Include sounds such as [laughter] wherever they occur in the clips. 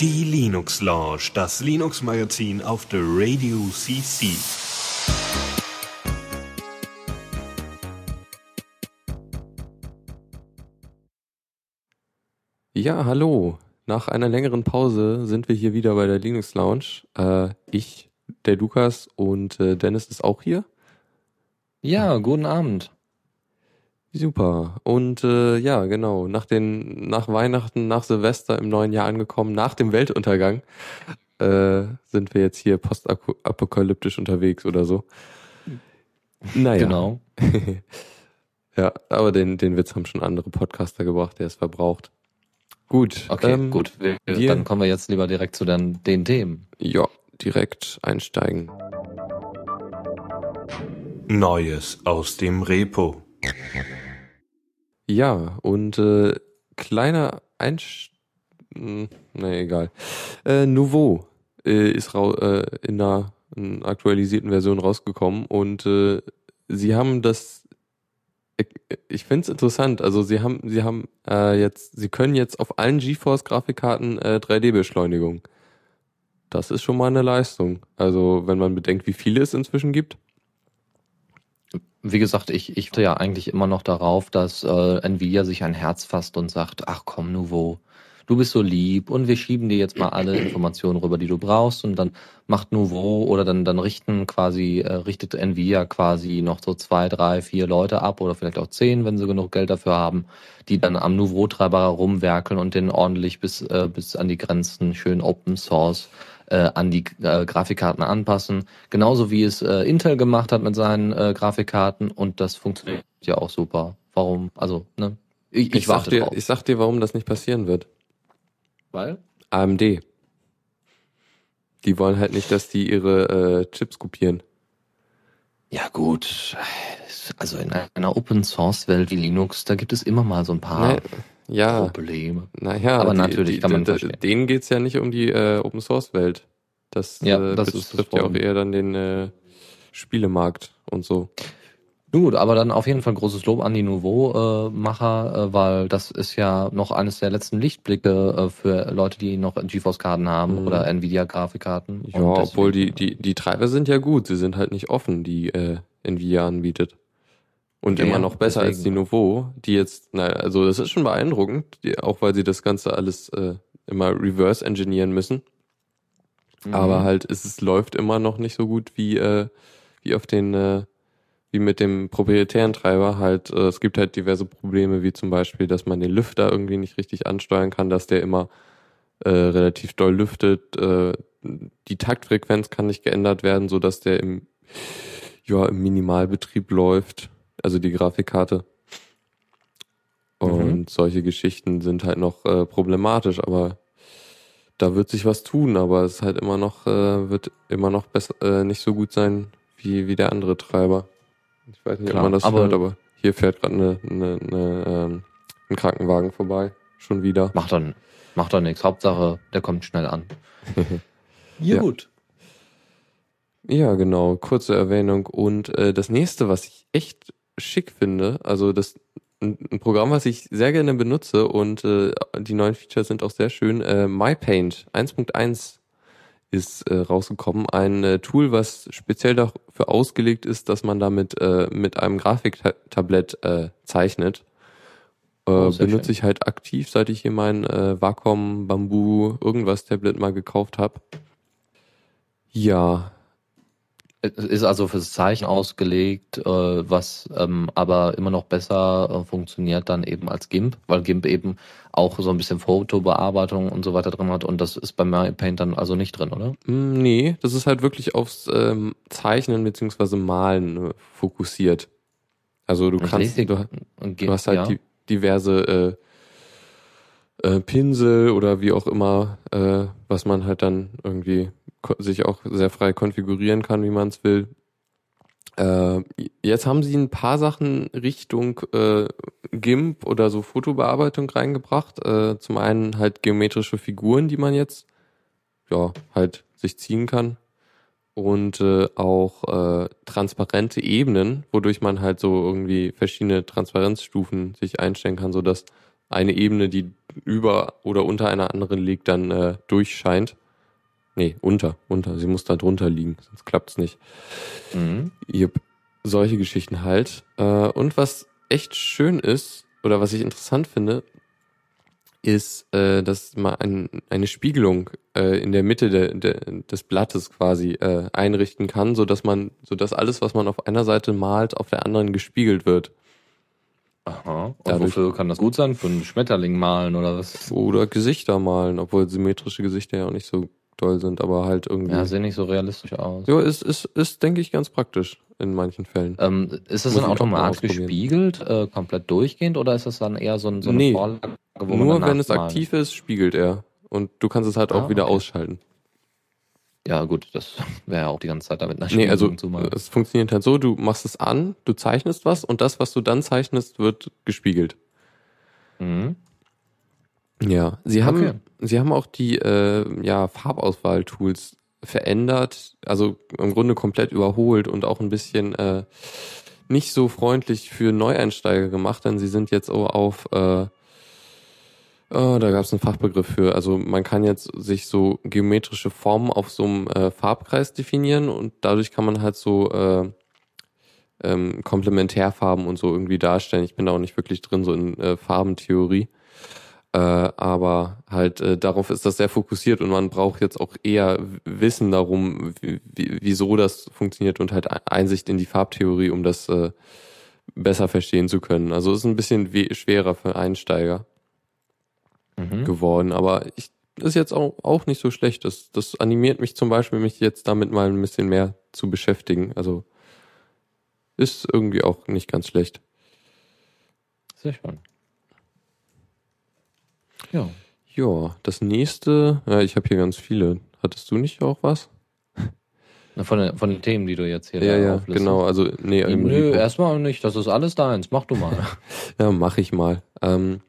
Die Linux Lounge, das Linux Magazin auf der Radio CC. Ja, hallo. Nach einer längeren Pause sind wir hier wieder bei der Linux Lounge. Äh, ich, der Lukas und äh, Dennis ist auch hier. Ja, guten Abend. Super. Und äh, ja, genau, nach den, nach Weihnachten, nach Silvester im neuen Jahr angekommen, nach dem Weltuntergang, äh, sind wir jetzt hier postapokalyptisch unterwegs oder so. Naja. Genau. [laughs] ja, aber den, den Witz haben schon andere Podcaster gebracht, der ist verbraucht. Gut. Okay, ähm, gut. Wir, wir, dann kommen wir jetzt lieber direkt zu den, den Themen. Ja, direkt einsteigen. Neues aus dem Repo. Ja, und äh, kleiner Einst... Hm, nee, egal. Äh, Nouveau äh, ist äh, in einer, einer aktualisierten Version rausgekommen und äh, sie haben das ich finde es interessant. Also sie haben, sie haben äh, jetzt, sie können jetzt auf allen GeForce-Grafikkarten äh, 3D-Beschleunigung. Das ist schon mal eine Leistung. Also wenn man bedenkt, wie viele es inzwischen gibt wie gesagt, ich, ich ja eigentlich immer noch darauf, dass äh, Nvidia sich ein Herz fasst und sagt, ach komm, Nouveau, du bist so lieb und wir schieben dir jetzt mal alle [clears throat] Informationen rüber, die du brauchst und dann macht Nouveau oder dann, dann richten quasi, äh, richtet Nvidia quasi noch so zwei, drei, vier Leute ab oder vielleicht auch zehn, wenn sie genug Geld dafür haben, die dann am Nouveau-Treiber herumwerkeln und den ordentlich bis, äh, bis an die Grenzen schön Open Source äh, an die äh, Grafikkarten anpassen. Genauso wie es äh, Intel gemacht hat mit seinen äh, Grafikkarten und das funktioniert ja auch super. Warum? Also, ne? Ich, ich, ich sag dir, drauf. ich sag dir, warum das nicht passieren wird. Weil? AMD. Die wollen halt nicht, dass die ihre äh, Chips kopieren. Ja gut, also in einer Open Source Welt wie Linux, da gibt es immer mal so ein paar. Nee ja, Probleme. Naja, aber die, natürlich die, kann man die, denen geht's ja nicht um die äh, Open Source Welt. Das, ja, äh, das betrifft ja auch eher dann den äh, Spielemarkt und so. Gut, aber dann auf jeden Fall großes Lob an die Nouveau-Macher, äh, weil das ist ja noch eines der letzten Lichtblicke äh, für Leute, die noch GeForce-Karten haben mhm. oder Nvidia-Grafikkarten. Ja, obwohl die, die, die Treiber sind ja gut, sie sind halt nicht offen, die äh, Nvidia anbietet. Und ja, immer noch besser deswegen. als die Nouveau, die jetzt, naja, also das ist schon beeindruckend, die, auch weil sie das Ganze alles äh, immer reverse engineeren müssen. Mhm. Aber halt ist es läuft immer noch nicht so gut wie äh, wie auf den äh, wie mit dem proprietären Treiber halt. Äh, es gibt halt diverse Probleme, wie zum Beispiel, dass man den Lüfter irgendwie nicht richtig ansteuern kann, dass der immer äh, relativ doll lüftet. Äh, die Taktfrequenz kann nicht geändert werden, so dass der im ja im Minimalbetrieb läuft also die Grafikkarte. Und mhm. solche Geschichten sind halt noch äh, problematisch, aber da wird sich was tun, aber es halt immer noch, äh, wird immer noch besser, äh, nicht so gut sein wie, wie der andere Treiber. Ich weiß nicht, Klar, ob man das aber, hört, aber hier fährt gerade eine, eine, eine, ähm, ein Krankenwagen vorbei. Schon wieder. Macht dann, macht doch nichts. Hauptsache, der kommt schnell an. [laughs] ja, gut. Ja, genau. Kurze Erwähnung. Und äh, das nächste, was ich echt schick finde. Also das ein, ein Programm, was ich sehr gerne benutze und äh, die neuen Features sind auch sehr schön. Äh, MyPaint 1.1 ist äh, rausgekommen. Ein äh, Tool, was speziell dafür ausgelegt ist, dass man damit äh, mit einem Grafiktablett äh, zeichnet. Äh, oh, benutze schön. ich halt aktiv, seit ich hier mein äh, Wacom Bamboo irgendwas Tablet mal gekauft habe. Ja, ist also fürs Zeichen ausgelegt, äh, was ähm, aber immer noch besser äh, funktioniert dann eben als GIMP, weil GIMP eben auch so ein bisschen Fotobearbeitung und so weiter drin hat und das ist bei MyPaint dann also nicht drin, oder? Mm, nee, das ist halt wirklich aufs ähm, Zeichnen beziehungsweise Malen äh, fokussiert. Also du kannst, du, du, hast halt ja. die, diverse äh, Pinsel oder wie auch immer, äh, was man halt dann irgendwie sich auch sehr frei konfigurieren kann, wie man es will. Äh, jetzt haben sie ein paar Sachen Richtung äh, GIMP oder so Fotobearbeitung reingebracht. Äh, zum einen halt geometrische Figuren, die man jetzt ja halt sich ziehen kann und äh, auch äh, transparente Ebenen, wodurch man halt so irgendwie verschiedene Transparenzstufen sich einstellen kann, so dass eine Ebene, die über oder unter einer anderen liegt, dann äh, durchscheint. Nee, unter, unter. Sie muss da drunter liegen, sonst klappt's nicht. Mhm. Yep. Solche Geschichten halt. Äh, und was echt schön ist, oder was ich interessant finde, ist, äh, dass man ein, eine Spiegelung äh, in der Mitte de, de, des Blattes quasi äh, einrichten kann, so dass man, so dass alles, was man auf einer Seite malt, auf der anderen gespiegelt wird. Aha. Und Dadurch, wofür kann das gut sein? Für einen Schmetterling malen oder was? Oder Gesichter malen, obwohl symmetrische Gesichter ja auch nicht so doll sind, aber halt irgendwie. Ja, sehen nicht so realistisch aus. Ja, ist, ist, ist denke ich, ganz praktisch in manchen Fällen. Ähm, ist das dann automatisch gespiegelt, äh, komplett durchgehend, oder ist das dann eher so, ein, so eine nee, Vorlage, wo Nur wenn es aktiv ist, spiegelt er. Und du kannst es halt ah, auch wieder okay. ausschalten. Ja, gut, das [laughs] wäre ja auch die ganze Zeit damit nach Nee, also es funktioniert halt so, du machst es an, du zeichnest was und das, was du dann zeichnest, wird gespiegelt. Mhm. Ja, sie haben, okay. sie haben auch die äh, ja, Farbauswahl-Tools verändert, also im Grunde komplett überholt und auch ein bisschen äh, nicht so freundlich für Neueinsteiger gemacht, denn sie sind jetzt auch auf äh, Oh, da gab es einen Fachbegriff für. Also man kann jetzt sich so geometrische Formen auf so einem äh, Farbkreis definieren und dadurch kann man halt so äh, ähm, Komplementärfarben und so irgendwie darstellen. Ich bin da auch nicht wirklich drin, so in äh, Farbentheorie. Äh, aber halt äh, darauf ist das sehr fokussiert und man braucht jetzt auch eher Wissen darum, wieso das funktioniert und halt Einsicht in die Farbtheorie, um das äh, besser verstehen zu können. Also ist ein bisschen schwerer für Einsteiger mhm. geworden, aber ich ist jetzt auch, auch nicht so schlecht. Das, das animiert mich zum Beispiel, mich jetzt damit mal ein bisschen mehr zu beschäftigen. Also ist irgendwie auch nicht ganz schlecht. Sehr schön. Ja. Ja, das nächste, ja, ich habe hier ganz viele. Hattest du nicht auch was? Von, den, von den Themen, die du jetzt hier ja, ja, genau, also nee, nö, erstmal nicht, das ist alles deins, mach du mal. [laughs] ja, mach ich mal. Ähm,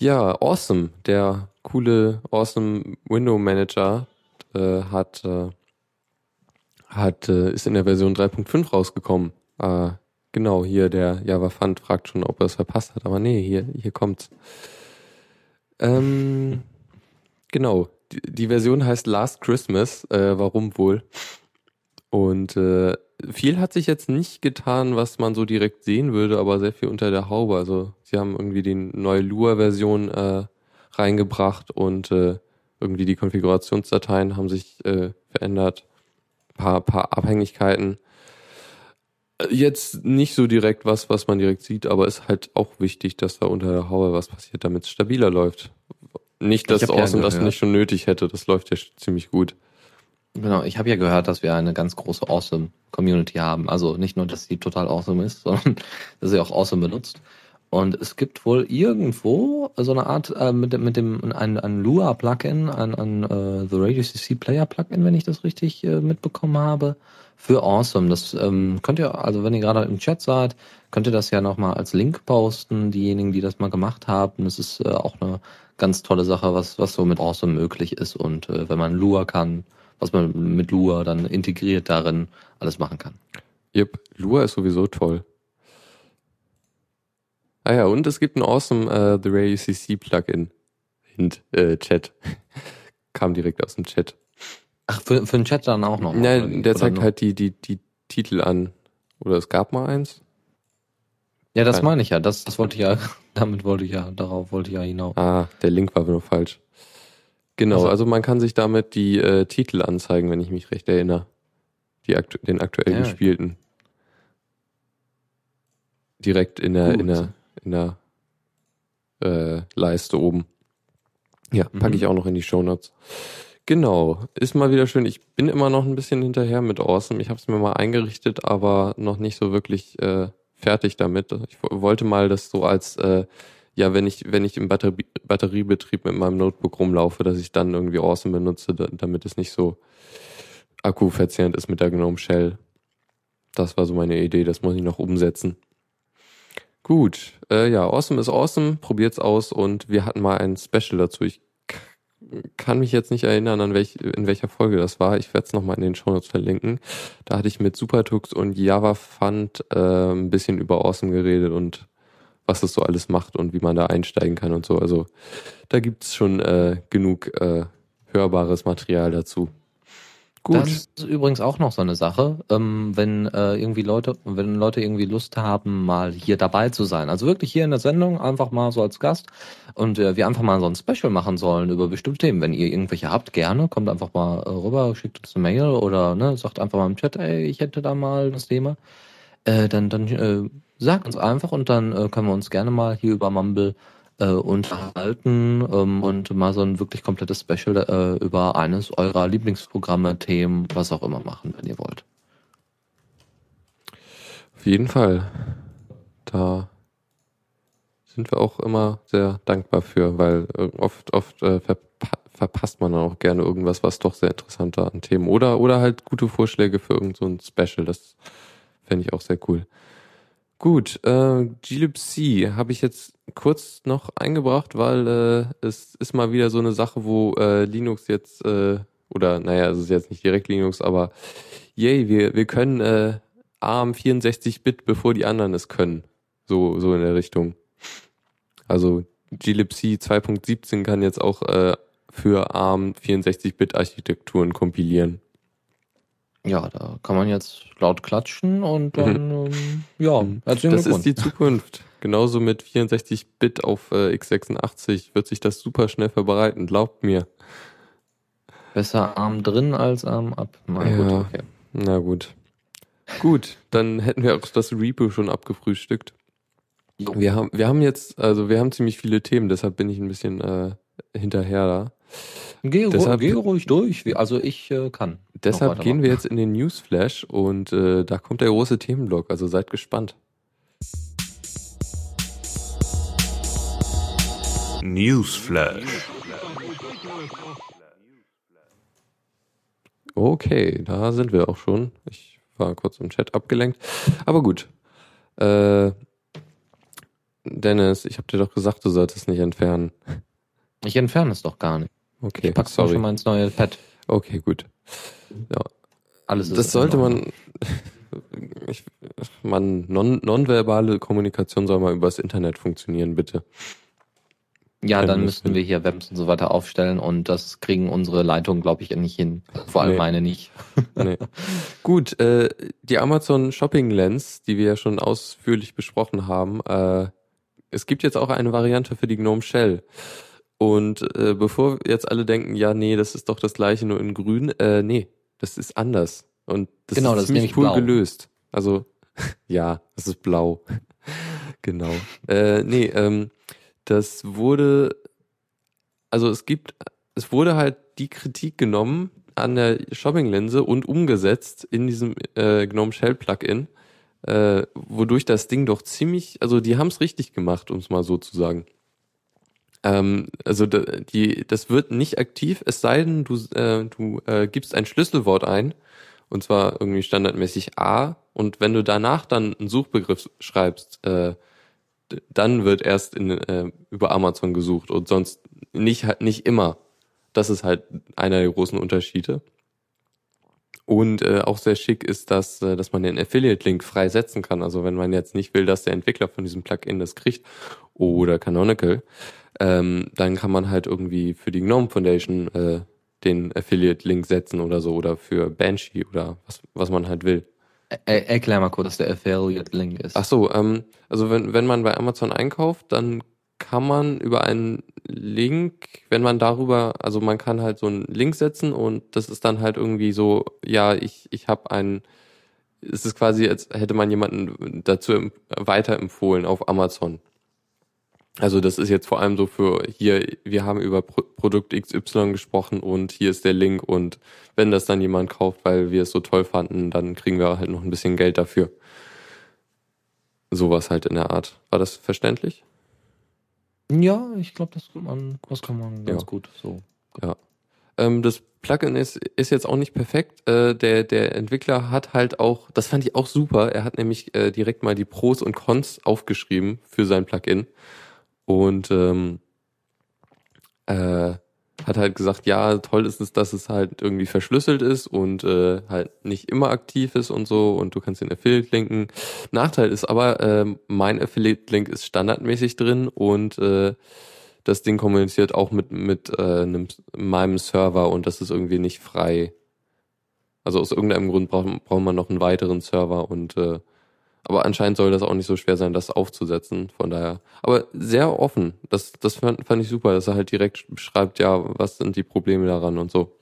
ja, Awesome, der coole Awesome Window Manager äh, hat äh, hat äh, ist in der Version 3.5 rausgekommen. Äh, genau, hier der Java Fund fragt schon, ob er es verpasst hat, aber nee, hier hier kommt's. Ähm, genau. Die, die, Version heißt Last Christmas. Äh, warum wohl? Und äh, viel hat sich jetzt nicht getan, was man so direkt sehen würde, aber sehr viel unter der Haube. Also sie haben irgendwie die neue Lua-Version äh, reingebracht und äh, irgendwie die Konfigurationsdateien haben sich äh, verändert. Paar, paar Abhängigkeiten. Jetzt nicht so direkt was, was man direkt sieht, aber ist halt auch wichtig, dass da unter der Haube was passiert, damit es stabiler läuft. Nicht, dass Awesome das nicht schon nötig hätte, das läuft ja ziemlich gut. Genau, ich habe ja gehört, dass wir eine ganz große Awesome Community haben. Also nicht nur, dass sie total awesome ist, [laughs] sondern dass sie auch awesome benutzt. Und es gibt wohl irgendwo so eine Art äh, mit, mit dem ein, ein Lua Plugin, ein, ein uh, The Radio CC Player Plugin, wenn ich das richtig äh, mitbekommen habe, für Awesome. Das ähm, könnt ihr, also wenn ihr gerade im Chat seid, könnt ihr das ja nochmal als Link posten, diejenigen, die das mal gemacht haben. Das ist äh, auch eine ganz tolle Sache, was, was so mit Awesome möglich ist. Und äh, wenn man Lua kann, was man mit Lua dann integriert darin alles machen kann. Yep, Lua ist sowieso toll. Ah ja, und es gibt ein awesome uh, The Ray UCC Plugin. Hint, äh, Chat. [laughs] Kam direkt aus dem Chat. Ach, für, für den Chat dann auch noch? Nein, der zeigt halt die, die, die Titel an. Oder es gab mal eins. Ja, das meine ich ja. Das, das wollte ich ja, [laughs] damit wollte ich ja, darauf wollte ich ja hinaus. Ah, der Link war nur falsch. Genau, also, also man kann sich damit die äh, Titel anzeigen, wenn ich mich recht erinnere. Die aktu den aktuell ja, gespielten. Direkt in der, in der in der äh, Leiste oben. Ja, packe mhm. ich auch noch in die Show Notes. Genau, ist mal wieder schön. Ich bin immer noch ein bisschen hinterher mit Awesome. Ich habe es mir mal eingerichtet, aber noch nicht so wirklich äh, fertig damit. Ich wollte mal das so als äh, ja, wenn ich wenn ich im Batterie Batteriebetrieb mit meinem Notebook rumlaufe, dass ich dann irgendwie Awesome benutze, damit es nicht so akkuverzehrend ist mit der GNOME Shell. Das war so meine Idee. Das muss ich noch umsetzen. Gut, äh, ja, Awesome ist awesome, probiert's aus und wir hatten mal ein Special dazu. Ich kann mich jetzt nicht erinnern, an welch, in welcher Folge das war. Ich werde es nochmal in den Shownotes verlinken. Da hatte ich mit Supertux und Java Fund äh, ein bisschen über Awesome geredet und was es so alles macht und wie man da einsteigen kann und so. Also da gibt's schon äh, genug äh, hörbares Material dazu. Gut. Das ist übrigens auch noch so eine Sache, ähm, wenn äh, irgendwie Leute, wenn Leute irgendwie Lust haben, mal hier dabei zu sein. Also wirklich hier in der Sendung einfach mal so als Gast und äh, wir einfach mal so ein Special machen sollen über bestimmte Themen. Wenn ihr irgendwelche habt, gerne, kommt einfach mal äh, rüber, schickt uns eine Mail oder ne, sagt einfach mal im Chat, ey, ich hätte da mal das Thema. Äh, dann dann äh, sagt uns einfach und dann äh, können wir uns gerne mal hier über Mumble äh, unterhalten ähm, und mal so ein wirklich komplettes Special äh, über eines eurer Lieblingsprogramme, Themen, was auch immer machen, wenn ihr wollt. Auf jeden Fall. Da sind wir auch immer sehr dankbar für, weil oft, oft äh, verpa verpasst man dann auch gerne irgendwas, was doch sehr interessant war an Themen. Oder, oder halt gute Vorschläge für irgend so Special. Das fände ich auch sehr cool. Gut, äh, glibc habe ich jetzt kurz noch eingebracht, weil äh, es ist mal wieder so eine Sache, wo äh, Linux jetzt, äh, oder naja, es ist jetzt nicht direkt Linux, aber yay, wir, wir können äh, ARM 64-Bit, bevor die anderen es können. So, so in der Richtung. Also glibc 2.17 kann jetzt auch äh, für ARM 64-Bit Architekturen kompilieren. Ja, da kann man jetzt laut klatschen und dann, mhm. ähm, ja, mhm. Das ist die Zukunft. Genauso mit 64-Bit auf äh, x86 wird sich das super schnell verbreiten, glaubt mir. Besser Arm drin als Arm ab. Na ja, gut, okay. Na gut. Gut, dann hätten wir auch das Repo schon abgefrühstückt. Wir haben, wir haben jetzt, also wir haben ziemlich viele Themen, deshalb bin ich ein bisschen äh, hinterher da. Geh, deshalb, geh ruhig durch, also ich äh, kann. Deshalb gehen wir jetzt in den Newsflash und äh, da kommt der große Themenblock, also seid gespannt. Newsflash. Okay, da sind wir auch schon. Ich war kurz im Chat abgelenkt. Aber gut. Äh, Dennis, ich habe dir doch gesagt, du solltest nicht entfernen. Ich entferne es doch gar nicht. Okay, ich pack's sorry. schon mal ins neue Pad. Okay, gut. Ja. Alles ist das sollte man, [laughs] ich, man, non, nonverbale Kommunikation soll mal übers Internet funktionieren, bitte. Ja, dann müssten wir hier Webs und so weiter aufstellen und das kriegen unsere Leitungen, glaube ich, nicht hin. Vor allem nee. meine nicht. nee. [laughs] Gut, äh, die Amazon Shopping Lens, die wir ja schon ausführlich besprochen haben, äh, es gibt jetzt auch eine Variante für die GNOME Shell. Und äh, bevor jetzt alle denken, ja, nee, das ist doch das gleiche, nur in grün, äh, nee, das ist anders. Und das genau, ist das ziemlich ist cool blau. gelöst. Also, [laughs] ja, das ist blau. [laughs] genau. Äh, nee, ähm, das wurde, also es gibt, es wurde halt die Kritik genommen an der Shopping-Linse und umgesetzt in diesem äh, GNOME Shell Plugin, äh, wodurch das Ding doch ziemlich, also die haben es richtig gemacht, um es mal so zu sagen. Ähm, also die, das wird nicht aktiv, es sei denn, du, äh, du äh, gibst ein Schlüsselwort ein, und zwar irgendwie standardmäßig A, und wenn du danach dann einen Suchbegriff schreibst, äh, dann wird erst in, äh, über Amazon gesucht und sonst nicht nicht immer. Das ist halt einer der großen Unterschiede. Und äh, auch sehr schick ist das, äh, dass man den Affiliate-Link frei setzen kann. Also wenn man jetzt nicht will, dass der Entwickler von diesem Plugin das kriegt oder Canonical, ähm, dann kann man halt irgendwie für die GNOME Foundation äh, den Affiliate-Link setzen oder so oder für Banshee oder was, was man halt will. Er, erklär mal kurz, was der Affiliate-Link ist. Ach so, ähm, also wenn, wenn man bei Amazon einkauft, dann kann man über einen Link, wenn man darüber, also man kann halt so einen Link setzen und das ist dann halt irgendwie so, ja, ich, ich habe einen, es ist quasi, als hätte man jemanden dazu weiterempfohlen auf Amazon. Also das ist jetzt vor allem so für hier, wir haben über Pro Produkt XY gesprochen und hier ist der Link und wenn das dann jemand kauft, weil wir es so toll fanden, dann kriegen wir halt noch ein bisschen Geld dafür. Sowas halt in der Art. War das verständlich? Ja, ich glaube, das kann man, das kann man ganz ja. gut so. Ja. Ähm, das Plugin ist, ist jetzt auch nicht perfekt. Äh, der, der Entwickler hat halt auch, das fand ich auch super, er hat nämlich äh, direkt mal die Pros und Cons aufgeschrieben für sein Plugin und ähm, äh, hat halt gesagt, ja, toll ist es, dass es halt irgendwie verschlüsselt ist und äh, halt nicht immer aktiv ist und so und du kannst den Affiliate linken. Nachteil ist aber, äh, mein Affiliate-Link ist standardmäßig drin und äh, das Ding kommuniziert auch mit, mit äh, einem, meinem Server und das ist irgendwie nicht frei. Also aus irgendeinem Grund braucht, braucht man noch einen weiteren Server und äh, aber anscheinend soll das auch nicht so schwer sein, das aufzusetzen. Von daher. Aber sehr offen. Das, das fand, fand ich super, dass er halt direkt beschreibt, ja, was sind die Probleme daran und so.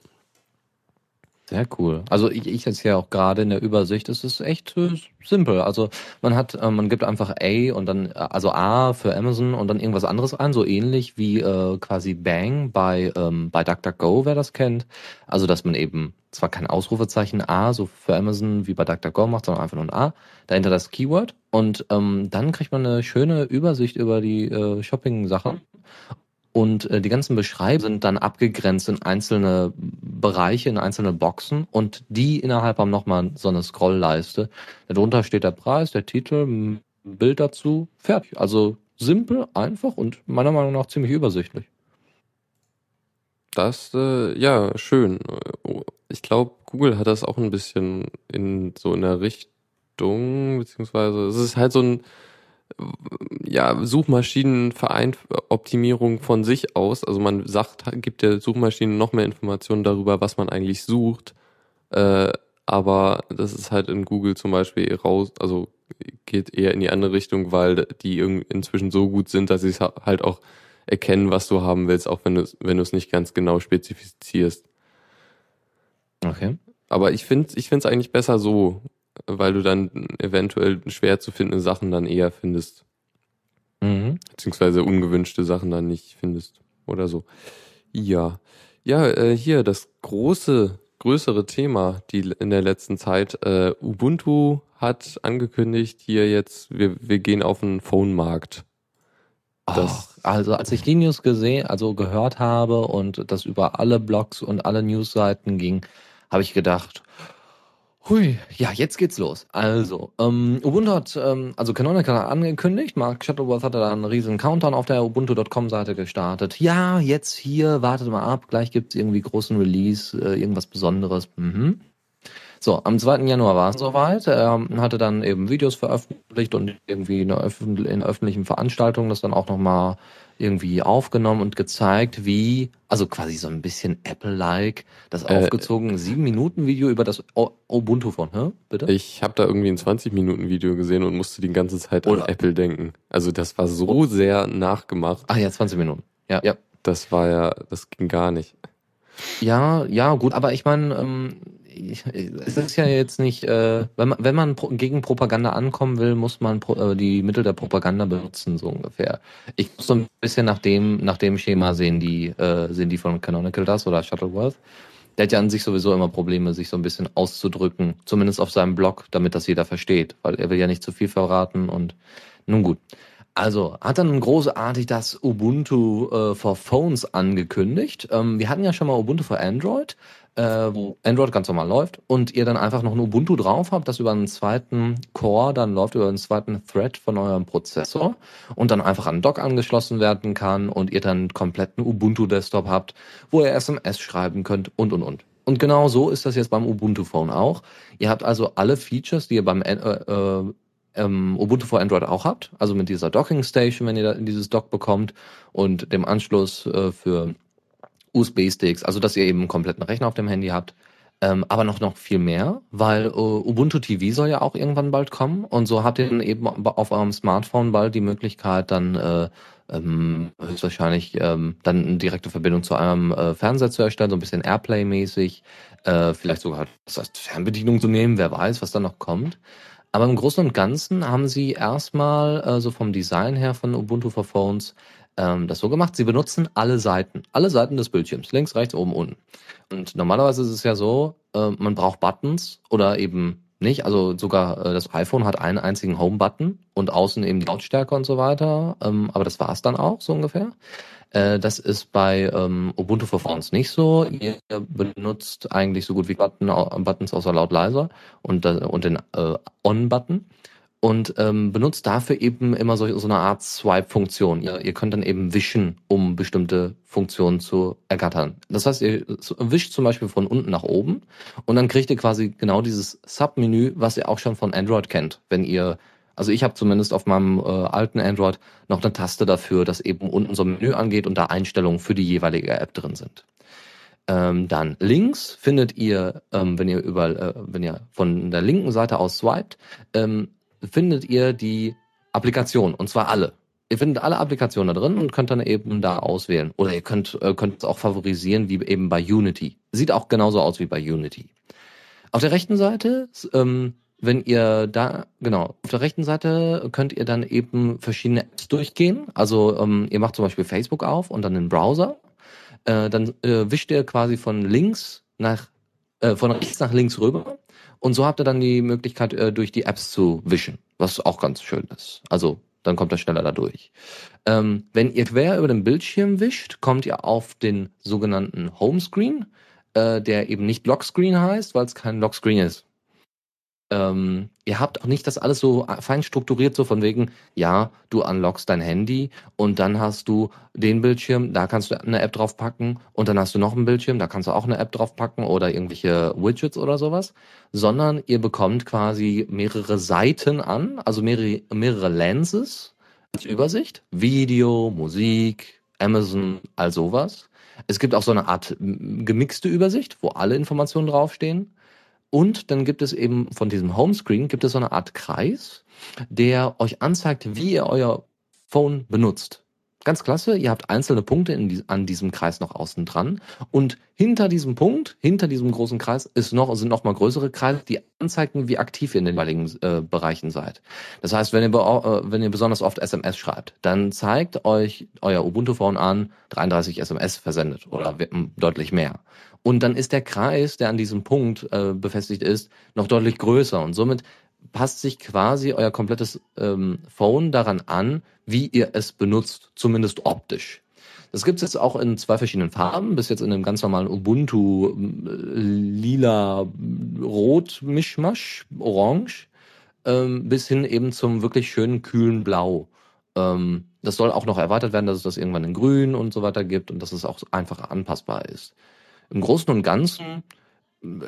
Sehr cool. Also ich, ich jetzt ja auch gerade in der Übersicht, es ist echt äh, simpel. Also man hat, äh, man gibt einfach A und dann, äh, also A für Amazon und dann irgendwas anderes ein, so ähnlich wie äh, quasi Bang bei, ähm, bei DuckDuckGo, wer das kennt. Also dass man eben zwar kein Ausrufezeichen A, so für Amazon wie bei DuckDuckGo macht, sondern einfach nur ein A, dahinter das Keyword und ähm, dann kriegt man eine schöne Übersicht über die äh, Shopping-Sachen und äh, die ganzen Beschreibungen sind dann abgegrenzt in einzelne Bereiche, in einzelne Boxen und die innerhalb haben nochmal so eine Scrollleiste. Darunter steht der Preis, der Titel, ein Bild dazu, fertig. Also simpel, einfach und meiner Meinung nach ziemlich übersichtlich. Das, äh, ja, schön. Ich glaube, Google hat das auch ein bisschen in so in der Richtung, beziehungsweise es ist halt so ein ja, Suchmaschinenverein-Optimierung von sich aus. Also man sagt, gibt der Suchmaschine noch mehr Informationen darüber, was man eigentlich sucht. Äh, aber das ist halt in Google zum Beispiel raus, also geht eher in die andere Richtung, weil die inzwischen so gut sind, dass sie es halt auch erkennen, was du haben willst, auch wenn du wenn du es nicht ganz genau spezifizierst. Okay. Aber ich finde ich finde es eigentlich besser so, weil du dann eventuell schwer zu findende Sachen dann eher findest. Mhm. Beziehungsweise ungewünschte Sachen dann nicht findest oder so. Ja. Ja, äh, hier das große, größere Thema, die in der letzten Zeit. Äh, Ubuntu hat angekündigt, hier jetzt, wir, wir gehen auf den Phone-Markt. also als ich die News gesehen, also gehört habe und das über alle Blogs und alle Newsseiten ging, habe ich gedacht, Hui, ja, jetzt geht's los. Also, ähm, Ubuntu hat, ähm, also Canonical hat angekündigt, Mark Shuttleworth hatte da einen riesen Countdown auf der Ubuntu.com-Seite gestartet. Ja, jetzt hier, wartet mal ab, gleich gibt's irgendwie großen Release, äh, irgendwas Besonderes. Mhm. So, am 2. Januar war es soweit. Er hatte dann eben Videos veröffentlicht und irgendwie in, öffentlich, in öffentlichen Veranstaltungen das dann auch nochmal irgendwie aufgenommen und gezeigt, wie, also quasi so ein bisschen Apple-like, das äh, aufgezogen, sieben Minuten Video über das Ubuntu von, hä? bitte? Ich habe da irgendwie ein 20 Minuten Video gesehen und musste die ganze Zeit Oder? an Apple denken. Also das war so oh. sehr nachgemacht. Ach ja, 20 Minuten. Ja, ja. Das war ja, das ging gar nicht. Ja, ja, gut, aber ich meine, ähm, es ist ja jetzt nicht, äh, wenn man, wenn man gegen Propaganda ankommen will, muss man pro, äh, die Mittel der Propaganda benutzen, so ungefähr. Ich muss so ein bisschen nach dem, nach dem Schema sehen, die, äh, sehen die von Canonical das oder Shuttleworth. Der hat ja an sich sowieso immer Probleme, sich so ein bisschen auszudrücken, zumindest auf seinem Blog, damit das jeder versteht, weil er will ja nicht zu viel verraten und nun gut. Also hat dann großartig das Ubuntu äh, for Phones angekündigt. Ähm, wir hatten ja schon mal Ubuntu for Android, äh, wo Android ganz normal läuft und ihr dann einfach noch ein Ubuntu drauf habt, das über einen zweiten Core dann läuft, über einen zweiten Thread von eurem Prozessor und dann einfach an Dock angeschlossen werden kann und ihr dann kompletten Ubuntu-Desktop habt, wo ihr SMS schreiben könnt und und und. Und genau so ist das jetzt beim Ubuntu Phone auch. Ihr habt also alle Features, die ihr beim äh, äh, ähm, Ubuntu for Android auch habt, also mit dieser Docking Station, wenn ihr in dieses Dock bekommt und dem Anschluss äh, für USB-Sticks, also dass ihr eben einen kompletten Rechner auf dem Handy habt. Ähm, aber noch noch viel mehr, weil äh, Ubuntu TV soll ja auch irgendwann bald kommen und so habt ihr dann eben auf eurem Smartphone bald die Möglichkeit dann äh, ähm, höchstwahrscheinlich ähm, dann eine direkte Verbindung zu eurem äh, Fernseher zu erstellen, so ein bisschen Airplay-mäßig, äh, vielleicht sogar das heißt Fernbedienung zu nehmen, wer weiß, was da noch kommt. Aber im Großen und Ganzen haben sie erstmal äh, so vom Design her von Ubuntu for Phones ähm, das so gemacht. Sie benutzen alle Seiten, alle Seiten des Bildschirms, links, rechts, oben, unten. Und normalerweise ist es ja so, äh, man braucht Buttons oder eben nicht. Also sogar äh, das iPhone hat einen einzigen Home-Button und außen eben die Lautstärke und so weiter. Ähm, aber das war's dann auch so ungefähr. Äh, das ist bei ähm, Ubuntu for Phones nicht so. Ihr benutzt eigentlich so gut wie Button, Buttons außer laut leiser und, und den äh, On-Button. und ähm, benutzt dafür eben immer so, so eine Art Swipe-Funktion. Ihr, ihr könnt dann eben wischen, um bestimmte Funktionen zu ergattern. Das heißt, ihr wischt zum Beispiel von unten nach oben und dann kriegt ihr quasi genau dieses Submenü, was ihr auch schon von Android kennt. Wenn ihr, also ich habe zumindest auf meinem äh, alten Android noch eine Taste dafür, dass eben unten so ein Menü angeht und da Einstellungen für die jeweilige App drin sind. Ähm, dann links findet ihr, ähm, wenn ihr über, äh, wenn ihr von der linken Seite aus swiped, ähm, findet ihr die Applikation und zwar alle. Ihr findet alle Applikationen da drin und könnt dann eben da auswählen. Oder ihr könnt äh, könnt es auch favorisieren wie eben bei Unity. Sieht auch genauso aus wie bei Unity. Auf der rechten Seite, ähm, wenn ihr da genau auf der rechten Seite könnt ihr dann eben verschiedene Apps durchgehen. Also ähm, ihr macht zum Beispiel Facebook auf und dann den Browser. Äh, dann äh, wischt ihr quasi von links nach äh, von rechts nach links rüber und so habt ihr dann die Möglichkeit, äh, durch die Apps zu wischen, was auch ganz schön ist. Also dann kommt er schneller da durch. Ähm, wenn ihr quer über den Bildschirm wischt, kommt ihr auf den sogenannten Homescreen, äh, der eben nicht Lockscreen heißt, weil es kein Lockscreen ist ähm, ihr habt auch nicht das alles so fein strukturiert, so von wegen, ja, du unlockst dein Handy und dann hast du den Bildschirm, da kannst du eine App draufpacken und dann hast du noch einen Bildschirm, da kannst du auch eine App draufpacken oder irgendwelche Widgets oder sowas, sondern ihr bekommt quasi mehrere Seiten an, also mehrere, mehrere Lenses als Übersicht, Video, Musik, Amazon, all sowas. Es gibt auch so eine Art gemixte Übersicht, wo alle Informationen draufstehen. Und dann gibt es eben von diesem Homescreen gibt es so eine Art Kreis, der euch anzeigt, wie ihr euer Phone benutzt. Ganz klasse, ihr habt einzelne Punkte die, an diesem Kreis noch außen dran und hinter diesem Punkt, hinter diesem großen Kreis ist noch, sind noch mal größere Kreise, die anzeigen, wie aktiv ihr in den jeweiligen äh, Bereichen seid. Das heißt, wenn ihr, äh, wenn ihr besonders oft SMS schreibt, dann zeigt euch euer Ubuntu-Phone an, 33 SMS versendet oder deutlich mehr. Und dann ist der Kreis, der an diesem Punkt äh, befestigt ist, noch deutlich größer. Und somit passt sich quasi euer komplettes ähm, Phone daran an, wie ihr es benutzt, zumindest optisch. Das gibt es jetzt auch in zwei verschiedenen Farben, bis jetzt in einem ganz normalen Ubuntu äh, lila rot Mischmasch, orange, ähm, bis hin eben zum wirklich schönen kühlen Blau. Ähm, das soll auch noch erweitert werden, dass es das irgendwann in grün und so weiter gibt und dass es auch einfacher anpassbar ist. Im Großen und Ganzen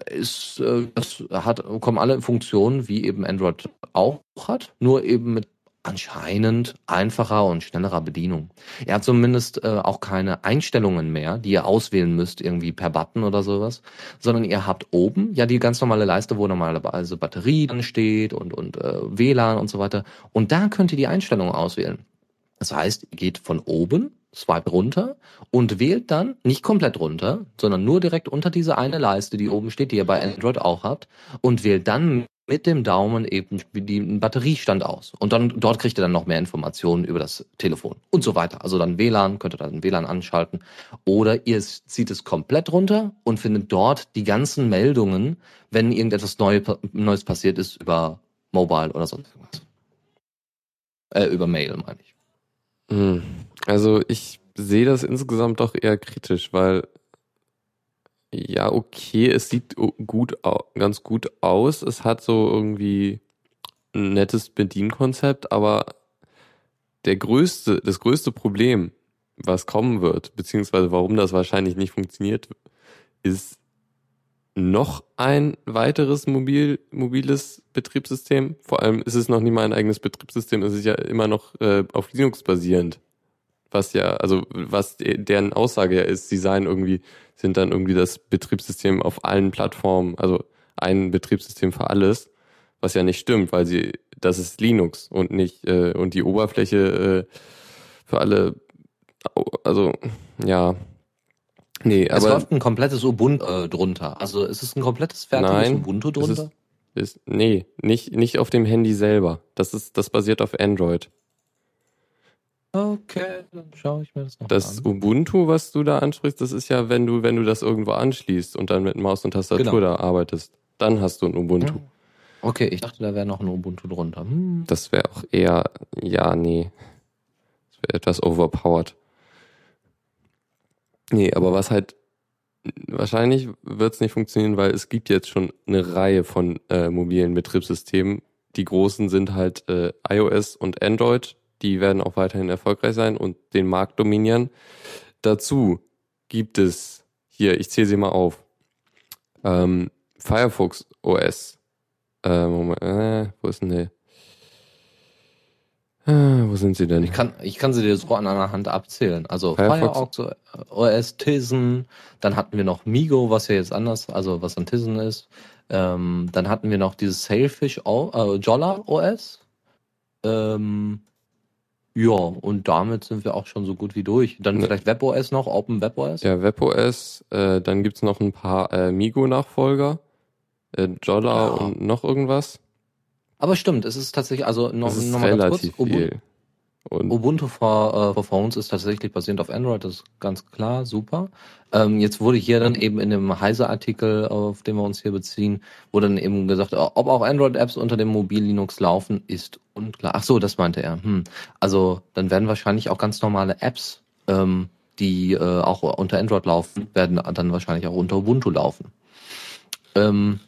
ist, äh, das hat, kommen alle Funktionen, wie eben Android auch hat, nur eben mit anscheinend einfacher und schnellerer Bedienung. Er hat zumindest äh, auch keine Einstellungen mehr, die ihr auswählen müsst, irgendwie per Button oder sowas, sondern ihr habt oben ja die ganz normale Leiste, wo normalerweise Batterie dann steht und, und äh, WLAN und so weiter. Und da könnt ihr die Einstellungen auswählen. Das heißt, ihr geht von oben swipe runter und wählt dann nicht komplett runter, sondern nur direkt unter diese eine Leiste, die oben steht, die ihr bei Android auch habt, und wählt dann mit dem Daumen eben den Batteriestand aus. Und dann dort kriegt ihr dann noch mehr Informationen über das Telefon und so weiter. Also dann WLAN, könnt ihr dann WLAN anschalten. Oder ihr zieht es komplett runter und findet dort die ganzen Meldungen, wenn irgendetwas Neues passiert ist über Mobile oder sonst irgendwas. Äh, über Mail, meine ich. Hm. Also ich sehe das insgesamt doch eher kritisch, weil ja, okay, es sieht gut, ganz gut aus. Es hat so irgendwie ein nettes Bedienkonzept, aber der größte, das größte Problem, was kommen wird, beziehungsweise warum das wahrscheinlich nicht funktioniert, ist noch ein weiteres mobil, mobiles Betriebssystem. Vor allem ist es noch nicht mal ein eigenes Betriebssystem, es ist ja immer noch äh, auf Linux basierend. Was ja, also was deren Aussage ja ist, sie seien irgendwie, sind dann irgendwie das Betriebssystem auf allen Plattformen, also ein Betriebssystem für alles, was ja nicht stimmt, weil sie, das ist Linux und nicht, äh, und die Oberfläche äh, für alle, also ja, Nee, es aber. Es läuft ein komplettes Ubuntu äh, drunter. Also ist es ein komplettes fertiges nein, Ubuntu drunter? Ist, ist, nee, nicht, nicht auf dem Handy selber. Das ist, das basiert auf Android. Okay, dann schaue ich mir das noch das an. Das Ubuntu, was du da ansprichst, das ist ja, wenn du, wenn du das irgendwo anschließt und dann mit Maus und Tastatur genau. da arbeitest, dann hast du ein Ubuntu. Okay, ich dachte, da wäre noch ein Ubuntu drunter. Hm. Das wäre auch eher, ja, nee. Das wäre etwas overpowered. Nee, aber was halt wahrscheinlich wird es nicht funktionieren, weil es gibt jetzt schon eine Reihe von äh, mobilen Betriebssystemen, die großen sind halt äh, iOS und Android. Die werden auch weiterhin erfolgreich sein und den Markt dominieren. Dazu gibt es hier, ich zähle sie mal auf. Ähm, Firefox OS. Äh, Moment, äh, wo ist denn der? Äh, wo sind sie denn? Ich kann, ich kann sie dir so an einer Hand abzählen. Also Firefox, Firefox OS, Tizen, dann hatten wir noch Migo, was ja jetzt anders, also was an Tizen ist. Ähm, dann hatten wir noch dieses Sailfish äh, Jolla OS. Ähm, ja, und damit sind wir auch schon so gut wie durch. Dann ne. vielleicht WebOS noch, Open WebOS. Ja, WebOS. Äh, dann gibt's noch ein paar äh, Migo-Nachfolger. Äh, Jolla ja. und noch irgendwas. Aber stimmt, es ist tatsächlich, also noch, noch mal ganz kurz. Viel. Und Ubuntu for, uh, for Phones ist tatsächlich basierend auf Android, das ist ganz klar, super. Ähm, jetzt wurde hier dann eben in dem Heise-Artikel, auf den wir uns hier beziehen, wurde dann eben gesagt, ob auch Android-Apps unter dem Mobil-Linux laufen, ist unklar. Ach so, das meinte er. Hm. Also dann werden wahrscheinlich auch ganz normale Apps, ähm, die äh, auch unter Android laufen, werden dann wahrscheinlich auch unter Ubuntu laufen. Ähm,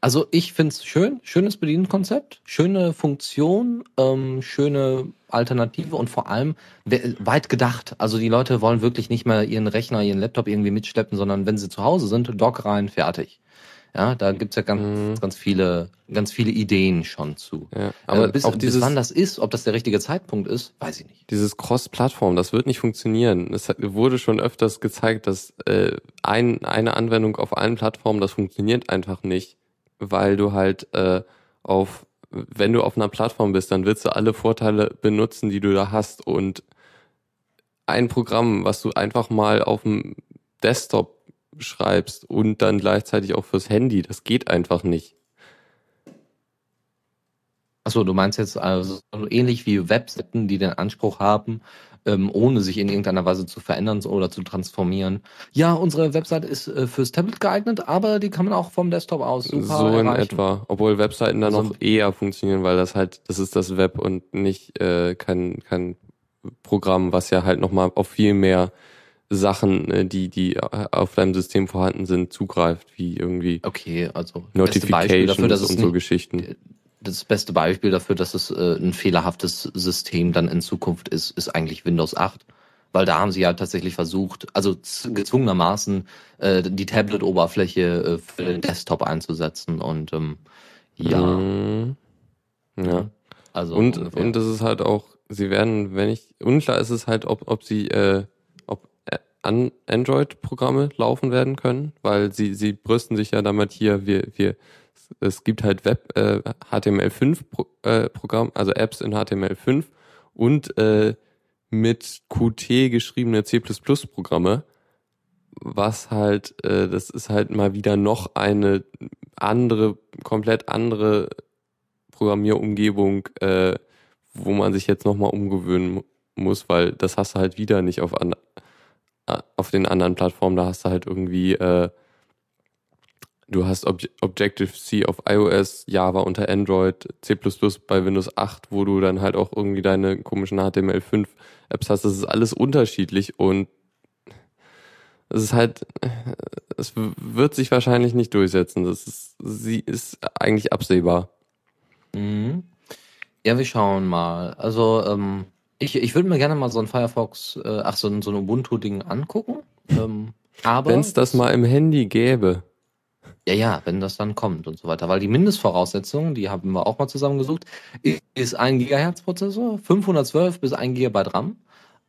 also ich find's schön, schönes Bedienkonzept, schöne Funktion, ähm, schöne Alternative und vor allem weit gedacht. Also die Leute wollen wirklich nicht mehr ihren Rechner, ihren Laptop irgendwie mitschleppen, sondern wenn sie zu Hause sind, Dock rein, fertig. Ja, da gibt's ja ganz, mhm. ganz viele, ganz viele Ideen schon zu. Ja, aber äh, bis, auch dieses, bis wann das ist, ob das der richtige Zeitpunkt ist, weiß ich nicht. Dieses Cross-Plattform, das wird nicht funktionieren. Es wurde schon öfters gezeigt, dass äh, ein, eine Anwendung auf allen Plattformen, das funktioniert einfach nicht weil du halt äh, auf, wenn du auf einer Plattform bist, dann willst du alle Vorteile benutzen, die du da hast und ein Programm, was du einfach mal auf dem Desktop schreibst und dann gleichzeitig auch fürs Handy, das geht einfach nicht. Achso, du meinst jetzt also ähnlich wie Webseiten, die den Anspruch haben, ähm, ohne sich in irgendeiner Weise zu verändern oder zu transformieren. Ja, unsere Website ist äh, fürs Tablet geeignet, aber die kann man auch vom Desktop aus super So in erreichen. etwa, obwohl Webseiten dann also, noch eher funktionieren, weil das halt, das ist das Web und nicht äh, kein, kein Programm, was ja halt nochmal auf viel mehr Sachen, äh, die, die auf deinem System vorhanden sind, zugreift, wie irgendwie okay, also Notifications dafür, und so Geschichten das beste Beispiel dafür, dass es äh, ein fehlerhaftes System dann in Zukunft ist, ist eigentlich Windows 8. Weil da haben sie ja tatsächlich versucht, also gezwungenermaßen äh, die Tablet-Oberfläche äh, für den Desktop einzusetzen. Und ähm, ja. Mhm. Ja. Also und, und das ist halt auch, sie werden, wenn ich, unklar ist es halt, ob, ob sie, äh, ob äh, an Android-Programme laufen werden können, weil sie, sie brüsten sich ja damit hier, wir, wir es gibt halt Web äh, HTML5 Pro, äh, Programm, also Apps in HTML5 und äh, mit Qt geschriebene C++ Programme, was halt, äh, das ist halt mal wieder noch eine andere, komplett andere Programmierumgebung, äh, wo man sich jetzt nochmal umgewöhnen muss, weil das hast du halt wieder nicht auf, an, auf den anderen Plattformen, da hast du halt irgendwie äh, Du hast Ob Objective-C auf iOS, Java unter Android, C++ bei Windows 8, wo du dann halt auch irgendwie deine komischen HTML5-Apps hast. Das ist alles unterschiedlich und es ist halt, es wird sich wahrscheinlich nicht durchsetzen. Das ist, sie ist eigentlich absehbar. Mhm. Ja, wir schauen mal. Also, ähm, ich, ich würde mir gerne mal so ein Firefox, äh, ach, so ein, so ein Ubuntu-Ding angucken. Ähm, aber. Wenn es das mal im Handy gäbe. Ja, ja, wenn das dann kommt und so weiter. Weil die Mindestvoraussetzung, die haben wir auch mal zusammengesucht, ist ein Gigahertz Prozessor, 512 bis 1 Gigabyte RAM,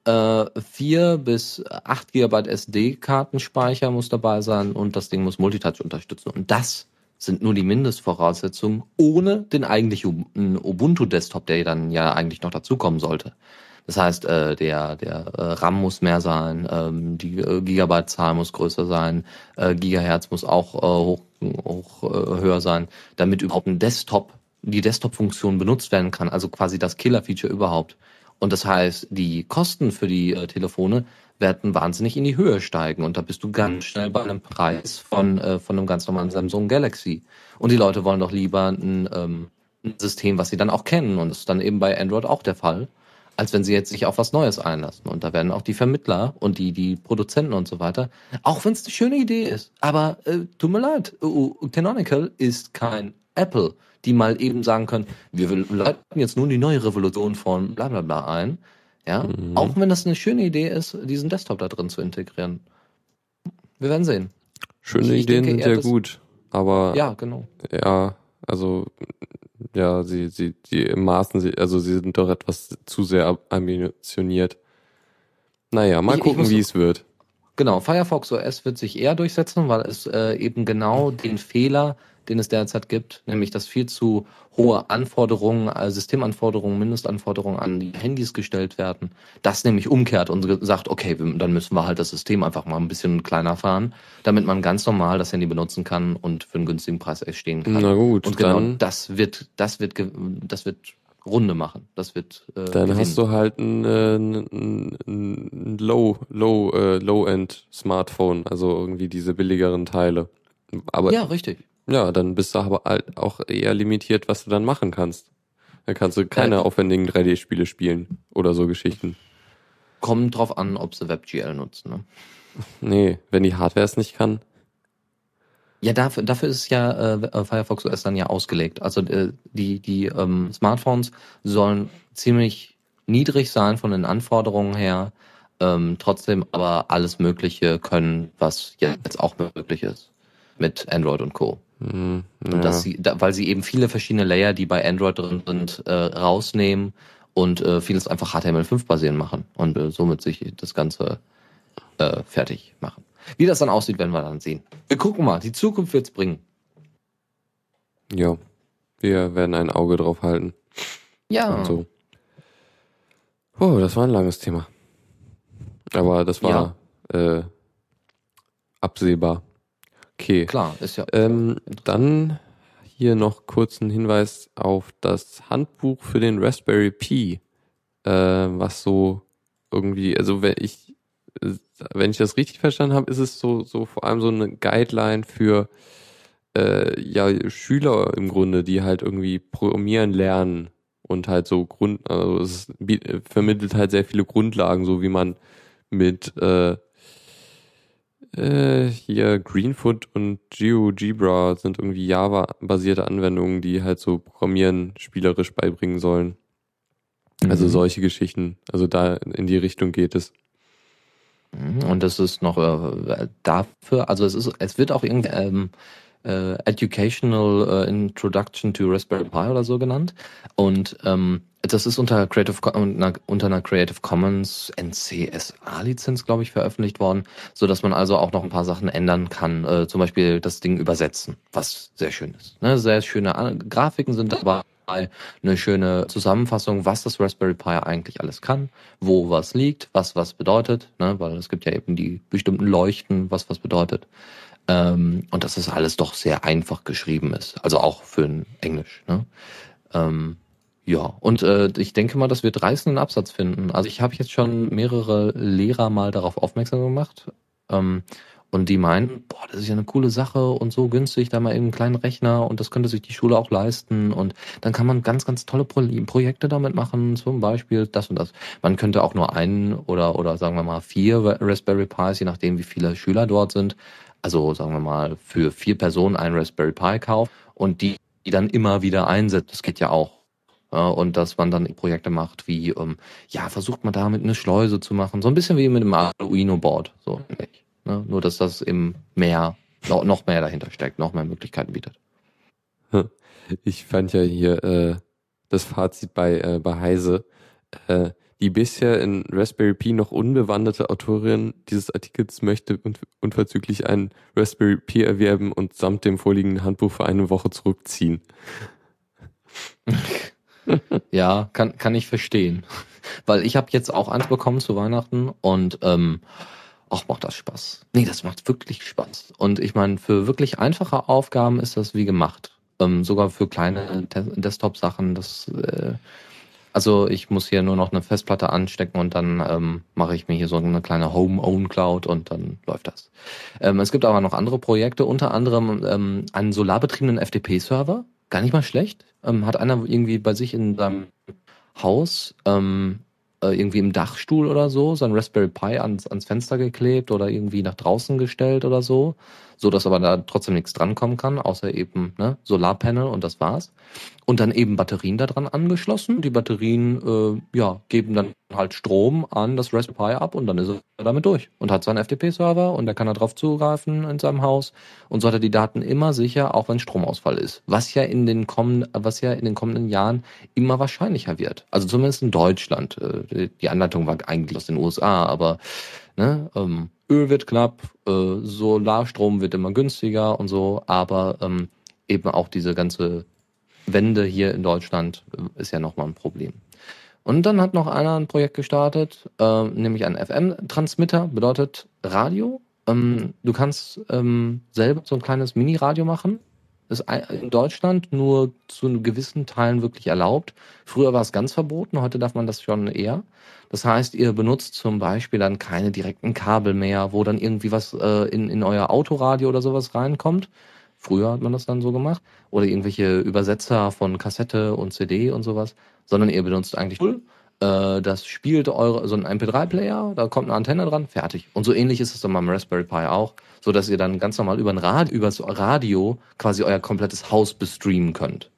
äh, 4 bis 8 Gigabyte SD-Kartenspeicher muss dabei sein und das Ding muss Multitouch unterstützen. Und das sind nur die Mindestvoraussetzungen ohne den eigentlichen Ubuntu-Desktop, der dann ja eigentlich noch dazukommen sollte. Das heißt, äh, der, der äh, RAM muss mehr sein, ähm, die äh, Gigabyte-Zahl muss größer sein, äh, Gigahertz muss auch äh, hoch, hoch äh, höher sein, damit überhaupt ein Desktop, die Desktop-Funktion benutzt werden kann, also quasi das Killer-Feature überhaupt. Und das heißt, die Kosten für die äh, Telefone werden wahnsinnig in die Höhe steigen und da bist du ganz schnell bei einem Preis von, äh, von einem ganz normalen Samsung Galaxy. Und die Leute wollen doch lieber ein, ähm, ein System, was sie dann auch kennen und das ist dann eben bei Android auch der Fall als wenn sie jetzt sich auf was Neues einlassen. Und da werden auch die Vermittler und die, die Produzenten und so weiter, auch wenn es eine schöne Idee ist, aber äh, tut mir leid, uh, Canonical ist kein Apple, die mal eben sagen können, wir leiten jetzt nun die neue Revolution von bla bla bla ein. Ja, mhm. auch wenn das eine schöne Idee ist, diesen Desktop da drin zu integrieren. Wir werden sehen. Schöne ich Ideen denke, sind ja gut, aber ja, genau. Ja, also ja, sie sie die im Maßen, also sie sind doch etwas zu sehr ambitioniert. Naja, mal ich, gucken, ich wie es wird. Genau, Firefox OS wird sich eher durchsetzen, weil es äh, eben genau den Fehler, den es derzeit gibt, nämlich dass viel zu hohe Anforderungen, also Systemanforderungen, Mindestanforderungen an die Handys gestellt werden, das nämlich umkehrt und sagt, okay, dann müssen wir halt das System einfach mal ein bisschen kleiner fahren, damit man ganz normal das Handy benutzen kann und für einen günstigen Preis erstehen kann. Na gut, und genau das wird, das wird, das wird Runde machen. Das wird. Äh, Dann gewinnen. hast du halt ein, äh, ein, ein Low, Low, äh, Low-End Smartphone, also irgendwie diese billigeren Teile. Aber ja, richtig. Ja, dann bist du aber halt auch eher limitiert, was du dann machen kannst. Dann kannst du keine ja. aufwendigen 3D-Spiele spielen oder so Geschichten. Kommt drauf an, ob sie WebGL nutzen. Ne? Nee, wenn die Hardware es nicht kann. Ja, dafür, dafür ist ja äh, Firefox OS dann ja ausgelegt. Also äh, die, die ähm, Smartphones sollen ziemlich niedrig sein von den Anforderungen her, ähm, trotzdem aber alles Mögliche können, was jetzt auch möglich ist mit Android und Co. Mhm, ja. Und dass sie, da, weil sie eben viele verschiedene Layer, die bei Android drin sind, äh, rausnehmen und äh, vieles einfach HTML5 basierend machen und äh, somit sich das Ganze äh, fertig machen. Wie das dann aussieht, werden wir dann sehen. Wir gucken mal, die Zukunft wird's bringen. Ja, wir werden ein Auge drauf halten. Ja. Und so. Oh, das war ein langes Thema. Aber das war ja. äh, absehbar. Okay. Klar, ist ja. Ähm, dann hier noch kurz ein Hinweis auf das Handbuch für den Raspberry Pi, äh, was so irgendwie, also wenn ich wenn ich das richtig verstanden habe, ist es so, so vor allem so eine Guideline für äh, ja, Schüler im Grunde, die halt irgendwie programmieren lernen und halt so Grund, also es vermittelt halt sehr viele Grundlagen, so wie man mit äh, äh, hier Greenfoot und GeoGebra sind irgendwie Java-basierte Anwendungen, die halt so Programmieren spielerisch beibringen sollen. Also mhm. solche Geschichten. Also da in die Richtung geht es. Mhm, und das ist noch äh, dafür, also es ist, es wird auch irgendwie ähm, äh, Educational äh, Introduction to Raspberry Pi oder so genannt. Und ähm, das ist unter Creative unter einer Creative Commons NCSA Lizenz, glaube ich, veröffentlicht worden, so dass man also auch noch ein paar Sachen ändern kann, äh, zum Beispiel das Ding übersetzen, was sehr schön ist. Ne? Sehr schöne Grafiken sind dabei eine schöne Zusammenfassung, was das Raspberry Pi eigentlich alles kann, wo was liegt, was was bedeutet, ne? weil es gibt ja eben die bestimmten Leuchten, was was bedeutet. Ähm, und dass das alles doch sehr einfach geschrieben ist, also auch für ein Englisch. Ne? Ähm, ja, und äh, ich denke mal, das wird reißenden Absatz finden. Also ich habe jetzt schon mehrere Lehrer mal darauf aufmerksam gemacht. Ähm, und die meinen, boah, das ist ja eine coole Sache und so günstig, da mal eben einen kleinen Rechner und das könnte sich die Schule auch leisten. Und dann kann man ganz, ganz tolle Pro Projekte damit machen, zum Beispiel das und das. Man könnte auch nur einen oder, oder sagen wir mal vier Raspberry Pis, je nachdem wie viele Schüler dort sind. Also sagen wir mal für vier Personen einen Raspberry Pi kaufen und die, die dann immer wieder einsetzt. Das geht ja auch. Ja, und dass man dann Projekte macht wie, ähm, ja, versucht man damit eine Schleuse zu machen. So ein bisschen wie mit dem Arduino-Board. So nicht. Ne? Nur, dass das eben mehr, noch mehr dahinter steckt, noch mehr Möglichkeiten bietet. Ich fand ja hier äh, das Fazit bei, äh, bei Heise. Äh, die bisher in Raspberry Pi noch unbewanderte Autorin dieses Artikels möchte unverzüglich einen Raspberry Pi erwerben und samt dem vorliegenden Handbuch für eine Woche zurückziehen. [laughs] ja, kann, kann ich verstehen. Weil ich habe jetzt auch eins bekommen zu Weihnachten und ähm, Ach, macht das Spaß. Nee, das macht wirklich Spaß. Und ich meine, für wirklich einfache Aufgaben ist das wie gemacht. Ähm, sogar für kleine Desktop-Sachen. Das, äh, also ich muss hier nur noch eine Festplatte anstecken und dann ähm, mache ich mir hier so eine kleine Home-Own-Cloud und dann läuft das. Ähm, es gibt aber noch andere Projekte, unter anderem ähm, einen solarbetriebenen FTP-Server. Gar nicht mal schlecht. Ähm, hat einer irgendwie bei sich in seinem Haus ähm, äh, irgendwie im Dachstuhl oder so, sein Raspberry Pi ans, ans Fenster geklebt oder irgendwie nach draußen gestellt oder so. So dass aber da trotzdem nichts drankommen kann, außer eben ne, Solarpanel und das war's. Und dann eben Batterien daran angeschlossen. Die Batterien äh, ja, geben dann halt Strom an das Raspberry Pi ab und dann ist er damit durch und hat seinen FTP-Server und er kann da drauf zugreifen in seinem Haus und so hat er die Daten immer sicher, auch wenn Stromausfall ist. Was ja in den kommenden, was ja in den kommenden Jahren immer wahrscheinlicher wird. Also zumindest in Deutschland. Äh, die Anleitung war eigentlich aus den USA, aber ne, ähm, Öl wird knapp, äh, Solarstrom wird immer günstiger und so, aber ähm, eben auch diese ganze Wende hier in Deutschland äh, ist ja nochmal ein Problem. Und dann hat noch einer ein Projekt gestartet, äh, nämlich ein FM-Transmitter, bedeutet Radio. Ähm, du kannst ähm, selber so ein kleines Mini-Radio machen. Ist in Deutschland nur zu gewissen Teilen wirklich erlaubt. Früher war es ganz verboten, heute darf man das schon eher. Das heißt, ihr benutzt zum Beispiel dann keine direkten Kabel mehr, wo dann irgendwie was äh, in, in euer Autoradio oder sowas reinkommt. Früher hat man das dann so gemacht. Oder irgendwelche Übersetzer von Kassette und CD und sowas sondern ihr benutzt eigentlich Tool. Äh, das spielt eure, so ein MP3-Player, da kommt eine Antenne dran, fertig. Und so ähnlich ist es dann beim Raspberry Pi auch, so dass ihr dann ganz normal über ein Radio, übers Radio quasi euer komplettes Haus bestreamen könnt.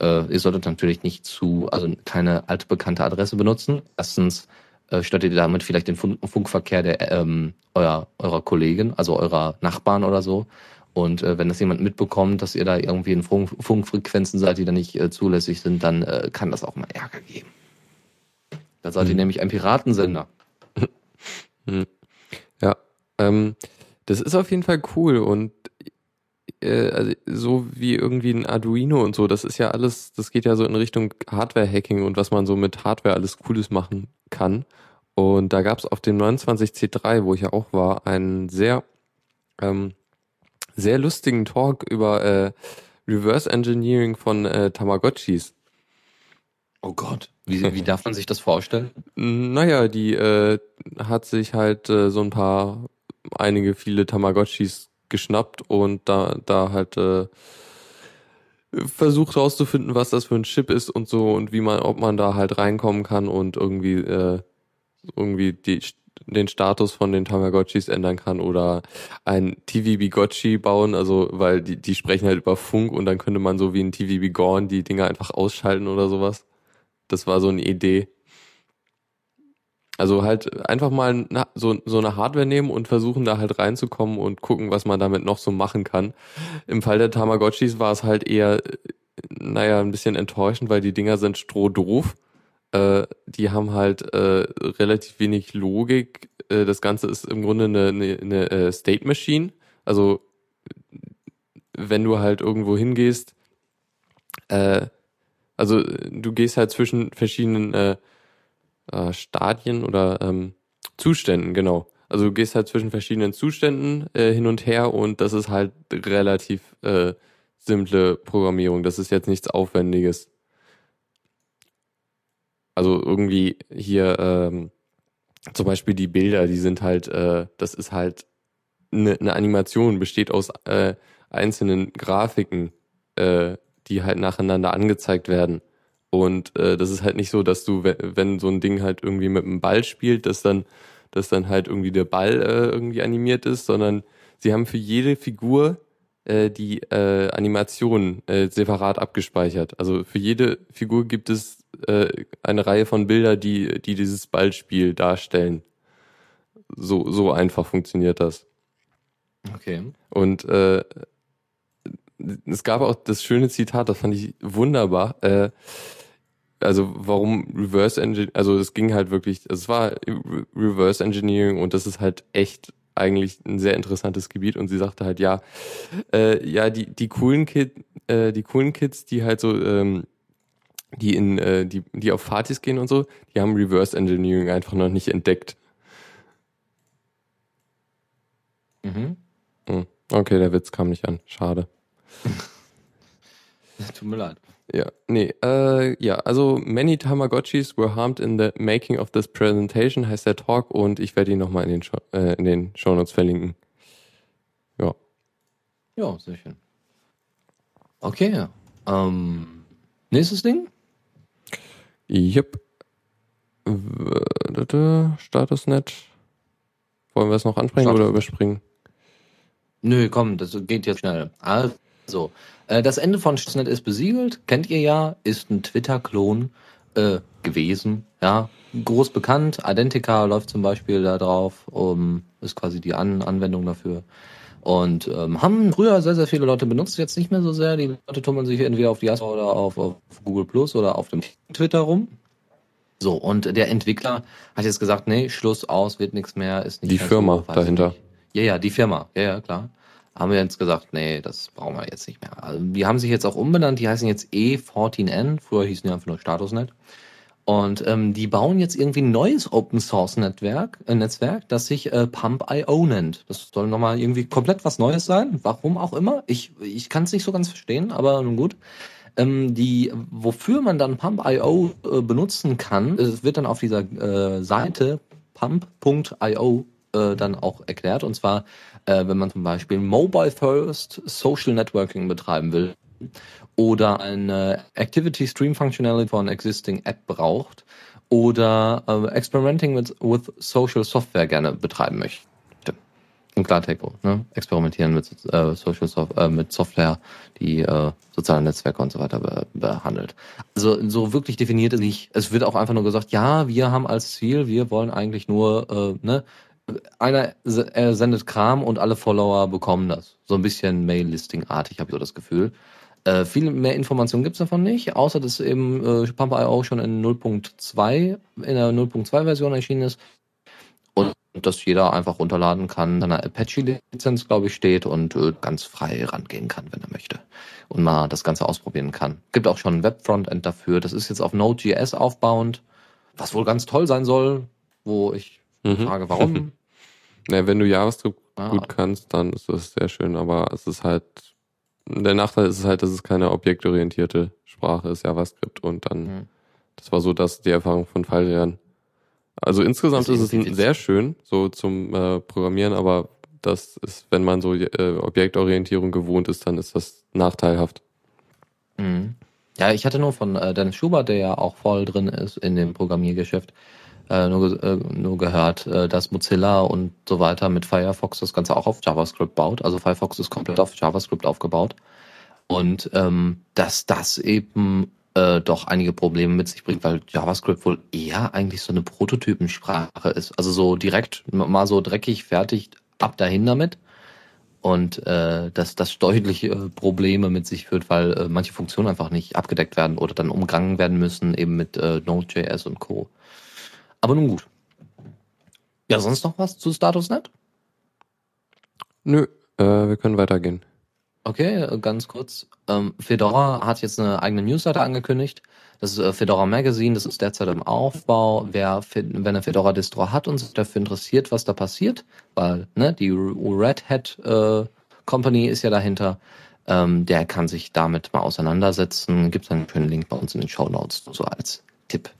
Äh, ihr solltet natürlich nicht zu, also keine altbekannte Adresse benutzen. Erstens äh, stattet ihr damit vielleicht den Funk Funkverkehr der ähm, eurer, eurer Kollegen, also eurer Nachbarn oder so. Und äh, wenn das jemand mitbekommt, dass ihr da irgendwie in Funk Funkfrequenzen seid, die da nicht äh, zulässig sind, dann äh, kann das auch mal Ärger geben. Da seid ihr mhm. nämlich ein Piratensender. [laughs] Mhm. Ja, ähm, das ist auf jeden Fall cool und äh, also so wie irgendwie ein Arduino und so, das ist ja alles, das geht ja so in Richtung Hardware-Hacking und was man so mit Hardware alles Cooles machen kann. Und da gab es auf dem 29C3, wo ich ja auch war, einen sehr ähm, sehr lustigen Talk über äh, Reverse Engineering von äh, Tamagotchis. Oh Gott, wie, wie darf man sich das vorstellen? [laughs] Naja, die äh, hat sich halt äh, so ein paar, einige viele Tamagotchis geschnappt und da, da halt äh, versucht rauszufinden, was das für ein Chip ist und so und wie man, ob man da halt reinkommen kann und irgendwie äh, irgendwie die den Status von den Tamagotchis ändern kann oder ein TV-Bigotchi bauen, also weil die, die sprechen halt über Funk und dann könnte man so wie ein TV-Bigorn die Dinger einfach ausschalten oder sowas. Das war so eine Idee. Also halt einfach mal so, so eine Hardware nehmen und versuchen da halt reinzukommen und gucken, was man damit noch so machen kann. Im Fall der Tamagotchis war es halt eher, naja, ein bisschen enttäuschend, weil die Dinger sind strohdoof äh, die haben halt äh, relativ wenig Logik. Äh, das Ganze ist im Grunde eine, eine, eine äh, State Machine. Also wenn du halt irgendwo hingehst, äh, also du gehst halt zwischen verschiedenen äh, äh, Stadien oder ähm, Zuständen, genau. Also du gehst halt zwischen verschiedenen Zuständen äh, hin und her und das ist halt relativ äh, simple Programmierung. Das ist jetzt nichts Aufwendiges. Also irgendwie hier ähm, zum Beispiel die Bilder, die sind halt, äh, das ist halt eine, eine Animation, besteht aus äh, einzelnen Grafiken, äh, die halt nacheinander angezeigt werden. Und äh, das ist halt nicht so, dass du, wenn so ein Ding halt irgendwie mit einem Ball spielt, dass dann, dass dann halt irgendwie der Ball äh, irgendwie animiert ist, sondern sie haben für jede Figur äh, die äh, Animation äh, separat abgespeichert. Also für jede Figur gibt es äh, eine Reihe von Bilder, die, die dieses Ballspiel darstellen. So, so einfach funktioniert das. Okay. Und äh, es gab auch das schöne Zitat, das fand ich wunderbar. Äh, also warum Reverse Engineering, also es ging halt wirklich, also es war Reverse Engineering und das ist halt echt eigentlich ein sehr interessantes Gebiet und sie sagte halt, ja, äh, ja, die, die coolen Kid, äh, die coolen Kids, die halt so, ähm, die in, äh, die, die auf Partys gehen und so, die haben Reverse Engineering einfach noch nicht entdeckt. Mhm. Hm. Okay, der Witz kam nicht an. Schade. [laughs] Tut mir leid. Ja, nee, äh, ja, also many Tamagotchis were harmed in the making of this presentation heißt der Talk und ich werde ihn nochmal in den, Show, äh, in den Shownotes verlinken. Ja. Ja, sehr schön. Okay, ähm, nächstes Ding? Yep. Statusnet. Wollen wir es noch ansprechen Status. oder überspringen? Nö, komm, das geht jetzt schnell. Also, äh, das Ende von Stuxnet ist besiegelt, kennt ihr ja, ist ein Twitter-Klon äh, gewesen, ja, groß bekannt. Identica läuft zum Beispiel da drauf, um, ist quasi die An Anwendung dafür. Und ähm, haben früher sehr, sehr viele Leute benutzt, jetzt nicht mehr so sehr. Die Leute tummeln sich entweder auf Diaspora oder auf, auf Google Plus oder auf dem Twitter rum. So, und der Entwickler hat jetzt gesagt, nee, Schluss aus, wird nichts mehr, ist nicht Die Firma so, dahinter. Nicht. Ja, ja, die Firma, ja, ja, klar. Haben wir jetzt gesagt, nee, das brauchen wir jetzt nicht mehr. Also, die haben sich jetzt auch umbenannt, die heißen jetzt E14N, früher hießen die einfach nur StatusNet. Und ähm, die bauen jetzt irgendwie ein neues Open Source Netzwerk, äh, Netzwerk, das sich äh, Pump.io nennt. Das soll nochmal irgendwie komplett was Neues sein. Warum auch immer. Ich, ich kann es nicht so ganz verstehen, aber nun gut. Ähm, die, wofür man dann Pump.io äh, benutzen kann, es wird dann auf dieser äh, Seite pump.io äh, dann auch erklärt. Und zwar, äh, wenn man zum Beispiel Mobile First Social Networking betreiben will oder eine Activity Stream Functionality von Existing App braucht oder äh, Experimenting with, with Social Software gerne betreiben möchte. Im Klartext, ne? Experimentieren mit äh, Social Soft äh, mit Software, die äh, soziale Netzwerke und so weiter be behandelt. Also so wirklich definiert ist nicht. Es wird auch einfach nur gesagt, ja, wir haben als Ziel, wir wollen eigentlich nur, äh, ne, einer sendet Kram und alle Follower bekommen das. So ein bisschen Mail-Listing-artig, habe ich so das Gefühl. Äh, viel mehr Informationen gibt's davon nicht, außer dass eben äh, Pump.io schon in 0.2, in der 0.2-Version erschienen ist. Und dass jeder einfach runterladen kann, eine Apache-Lizenz, glaube ich, steht und äh, ganz frei rangehen kann, wenn er möchte. Und mal das Ganze ausprobieren kann. Gibt auch schon ein Web-Frontend dafür. Das ist jetzt auf Node.js aufbauend, was wohl ganz toll sein soll, wo ich mhm. frage, warum. [laughs] Ja, wenn du JavaScript ah. gut kannst, dann ist das sehr schön, aber es ist halt der Nachteil ist halt, dass es keine objektorientierte Sprache ist, JavaScript. Und dann, mhm. das war so dass die Erfahrung von Fallrehren. Also insgesamt ist, ist es sehr schön, so zum äh, Programmieren, aber das ist, wenn man so äh, Objektorientierung gewohnt ist, dann ist das nachteilhaft. Mhm. Ja, ich hatte nur von äh, Dennis Schubert, der ja auch voll drin ist in dem Programmiergeschäft, äh, nur, äh, nur gehört, äh, dass Mozilla und so weiter mit Firefox das Ganze auch auf JavaScript baut. Also Firefox ist komplett auf JavaScript aufgebaut. Und ähm, dass das eben äh, doch einige Probleme mit sich bringt, weil JavaScript wohl eher eigentlich so eine Prototypensprache ist. Also so direkt mal so dreckig, fertig, ab dahin damit. Und äh, dass das deutliche äh, Probleme mit sich führt, weil äh, manche Funktionen einfach nicht abgedeckt werden oder dann umgangen werden müssen, eben mit äh, Node.js und Co. Aber nun gut. Ja, sonst noch was zu Statusnet? Nö, äh, wir können weitergehen. Okay, äh, ganz kurz. Ähm, Fedora hat jetzt eine eigene Newsletter angekündigt. Das ist äh, Fedora Magazine, das ist derzeit im Aufbau. Wer, wenn eine Fedora Distro hat und sich dafür interessiert, was da passiert, weil ne, die Red Hat äh, Company ist ja dahinter, ähm, der kann sich damit mal auseinandersetzen. Gibt es einen schönen Link bei uns in den Show Notes, so als Tipp.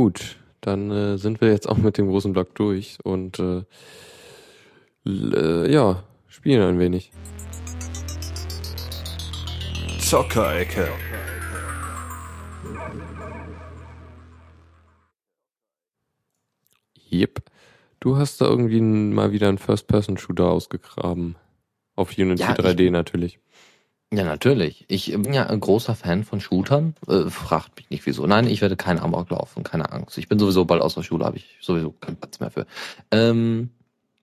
Gut, dann äh, sind wir jetzt auch mit dem großen Block durch und äh, äh, ja, spielen ein wenig. Zockerecke. Yep. Du hast da irgendwie mal wieder einen First-Person-Shooter ausgegraben. Auf Unity ja, 3D natürlich. Ja, natürlich. Ich bin ja ein großer Fan von Shootern. Äh, fragt mich nicht wieso. Nein, ich werde keinen Amok laufen, keine Angst. Ich bin sowieso bald aus der Schule, habe ich sowieso keinen Platz mehr für. Ähm,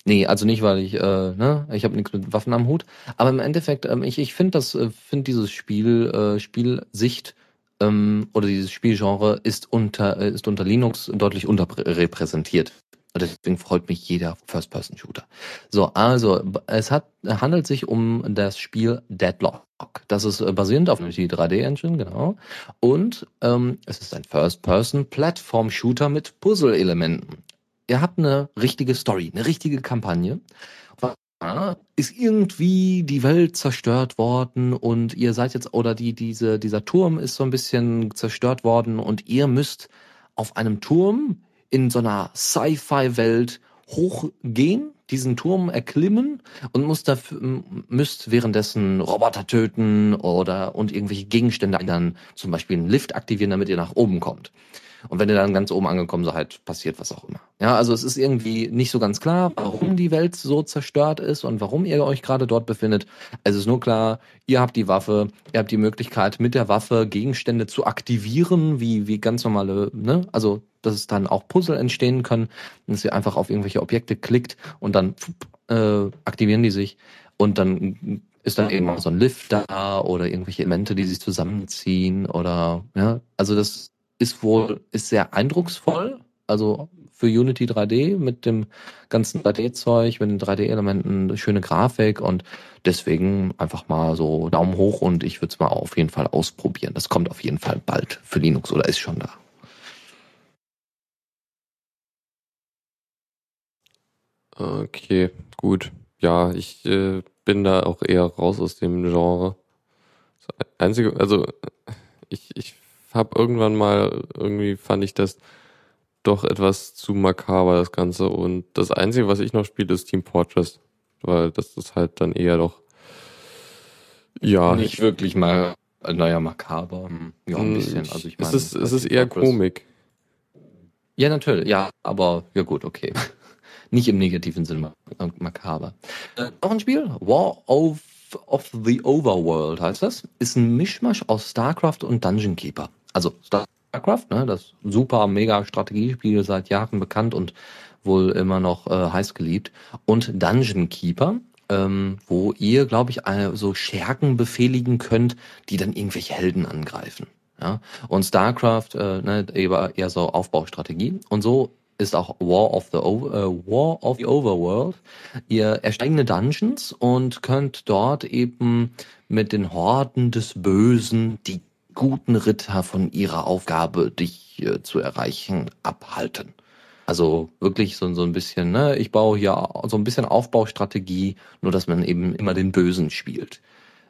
nee, also nicht, weil ich, äh, ne, ich habe nichts mit Waffen am Hut. Aber im Endeffekt, ähm, ich, ich finde das, äh, finde dieses Spiel, äh, Spielsicht ähm, oder dieses Spielgenre ist unter, äh, ist unter Linux deutlich unterrepräsentiert. Deswegen freut mich jeder First-Person-Shooter. So, also es hat, handelt sich um das Spiel Deadlock. Das ist äh, basierend auf Unity 3D Engine, genau. Und ähm, es ist ein First-Person-Plattform-Shooter mit Puzzle-Elementen. Ihr habt eine richtige Story, eine richtige Kampagne. Ist irgendwie die Welt zerstört worden und ihr seid jetzt, oder die, diese, dieser Turm ist so ein bisschen zerstört worden und ihr müsst auf einem Turm in so einer Sci-Fi-Welt hochgehen, diesen Turm erklimmen und müsst, dafür, müsst währenddessen Roboter töten oder und irgendwelche Gegenstände dann zum Beispiel einen Lift aktivieren, damit ihr nach oben kommt. Und wenn ihr dann ganz oben angekommen seid, passiert was auch immer. Ja, also es ist irgendwie nicht so ganz klar, warum die Welt so zerstört ist und warum ihr euch gerade dort befindet. Es ist nur klar, ihr habt die Waffe, ihr habt die Möglichkeit, mit der Waffe Gegenstände zu aktivieren, wie, wie ganz normale, ne? Also, dass es dann auch Puzzle entstehen können, dass ihr einfach auf irgendwelche Objekte klickt und dann äh, aktivieren die sich und dann ist dann eben auch so ein Lift da oder irgendwelche Elemente, die sich zusammenziehen oder ja, also das ist wohl ist sehr eindrucksvoll, also für Unity 3D mit dem ganzen 3D-Zeug, mit den 3D-Elementen, schöne Grafik und deswegen einfach mal so Daumen hoch und ich würde es mal auf jeden Fall ausprobieren. Das kommt auf jeden Fall bald für Linux oder ist schon da. Okay, gut. Ja, ich äh, bin da auch eher raus aus dem Genre. Das einzige, also ich, ich habe irgendwann mal, irgendwie fand ich das doch etwas zu makaber, das Ganze. Und das Einzige, was ich noch spiele, ist Team Fortress. Weil das ist halt dann eher doch, ja. Nicht wirklich mal, naja, makaber. Hm, ja, ein hm, bisschen. Also ich meine, es ist, es ist eher Fortress. Komik. Ja, natürlich. Ja, aber ja gut, okay. [laughs] Nicht im negativen Sinne makaber. Äh, noch ein Spiel? War of, of the Overworld heißt das. Ist ein Mischmasch aus StarCraft und Dungeon Keeper. Also StarCraft, ne, das super mega Strategiespiel seit Jahren bekannt und wohl immer noch äh, heiß geliebt. Und Dungeon Keeper, ähm, wo ihr, glaube ich, so Schergen befehligen könnt, die dann irgendwelche Helden angreifen. Ja? Und StarCraft, äh, ne, eher so Aufbaustrategie. Und so ist auch War of the Over, äh, War of the Overworld. Ihr ersteigende Dungeons und könnt dort eben mit den Horden des Bösen die guten Ritter von ihrer Aufgabe, dich äh, zu erreichen, abhalten. Also wirklich so, so ein bisschen, ne, ich baue hier so ein bisschen Aufbaustrategie, nur dass man eben immer den Bösen spielt.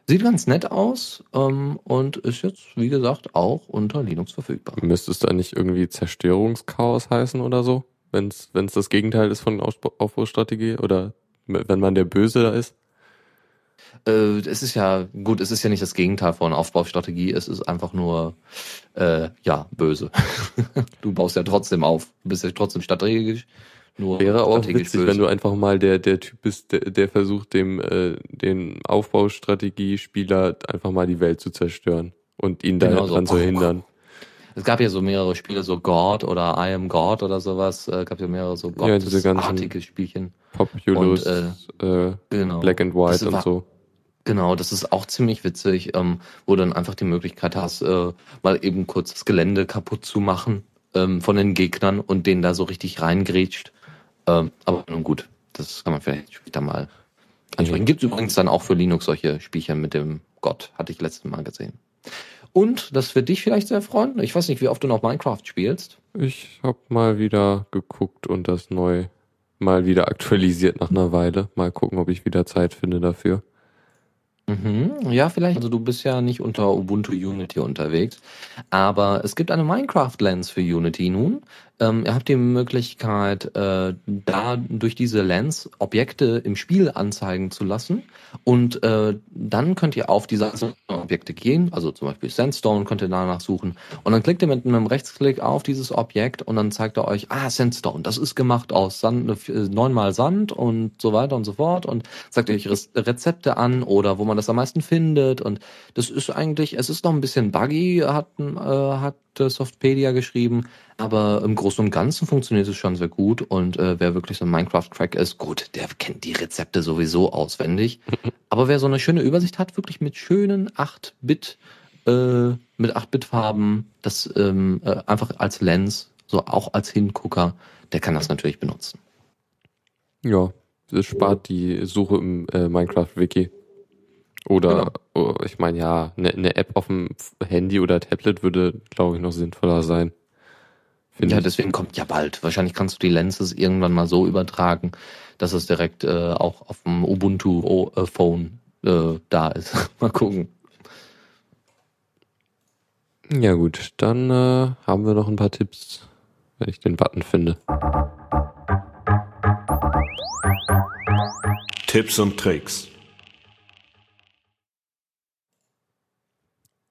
Sieht ganz nett aus ähm, und ist jetzt, wie gesagt, auch unter Linux verfügbar. Müsste es da nicht irgendwie Zerstörungschaos heißen oder so? Wenn es das Gegenteil ist von Aufbaustrategie oder wenn man der Böse da ist? Äh, es ist ja, gut, es ist ja nicht das Gegenteil von Aufbaustrategie, es ist einfach nur, äh, ja, böse. [laughs] du baust ja trotzdem auf. Du bist ja trotzdem strategisch nur Wäre auch witzig, böse. wenn du einfach mal der, der Typ bist, der, der versucht, dem, äh, den Aufbaustrategie-Spieler einfach mal die Welt zu zerstören und ihn genau daran so. zu hindern. Es gab ja so mehrere Spiele, so God oder I Am God oder sowas. Äh, gab ja mehrere so God ja, Spielchen. Populous, und, äh, äh, genau. Black and White und so. Genau, das ist auch ziemlich witzig, ähm, wo du dann einfach die Möglichkeit hast, äh, mal eben kurz das Gelände kaputt zu machen ähm, von den Gegnern und den da so richtig reingrätscht. Ähm, aber nun gut, das kann man vielleicht später mal ansprechen. Gibt übrigens dann auch für Linux solche Spielchen mit dem Gott, hatte ich letztes Mal gesehen. Und das wird dich vielleicht sehr freuen. Ich weiß nicht, wie oft du noch Minecraft spielst. Ich habe mal wieder geguckt und das neu mal wieder aktualisiert nach einer Weile. Mal gucken, ob ich wieder Zeit finde dafür. Mhm, ja, vielleicht. Also du bist ja nicht unter Ubuntu Unity unterwegs, aber es gibt eine Minecraft-Lens für Unity nun. Ähm, ihr habt die Möglichkeit, äh, da durch diese Lens Objekte im Spiel anzeigen zu lassen. Und äh, dann könnt ihr auf diese Objekte gehen, also zum Beispiel Sandstone könnt ihr danach suchen. Und dann klickt ihr mit einem Rechtsklick auf dieses Objekt und dann zeigt er euch, ah, Sandstone, das ist gemacht aus Sand, äh, neunmal Sand und so weiter und so fort. Und sagt euch Rezepte an oder wo man das am meisten findet. Und das ist eigentlich, es ist noch ein bisschen buggy, hat, äh, hat Softpedia geschrieben, aber im Großen und Ganzen funktioniert es schon sehr gut und äh, wer wirklich so ein Minecraft-Crack ist, gut, der kennt die Rezepte sowieso auswendig. [laughs] aber wer so eine schöne Übersicht hat, wirklich mit schönen 8-Bit, äh, mit 8-Bit-Farben, das ähm, äh, einfach als Lens, so auch als Hingucker, der kann das natürlich benutzen. Ja, das spart die Suche im äh, Minecraft-Wiki. Oder, genau. oh, ich meine, ja, eine ne App auf dem Handy oder Tablet würde, glaube ich, noch sinnvoller sein. Ja, deswegen kommt ja bald. Wahrscheinlich kannst du die Lenses irgendwann mal so übertragen, dass es direkt äh, auch auf dem Ubuntu-Phone äh, da ist. [laughs] mal gucken. Ja gut, dann äh, haben wir noch ein paar Tipps, wenn ich den Button finde. Tipps und Tricks.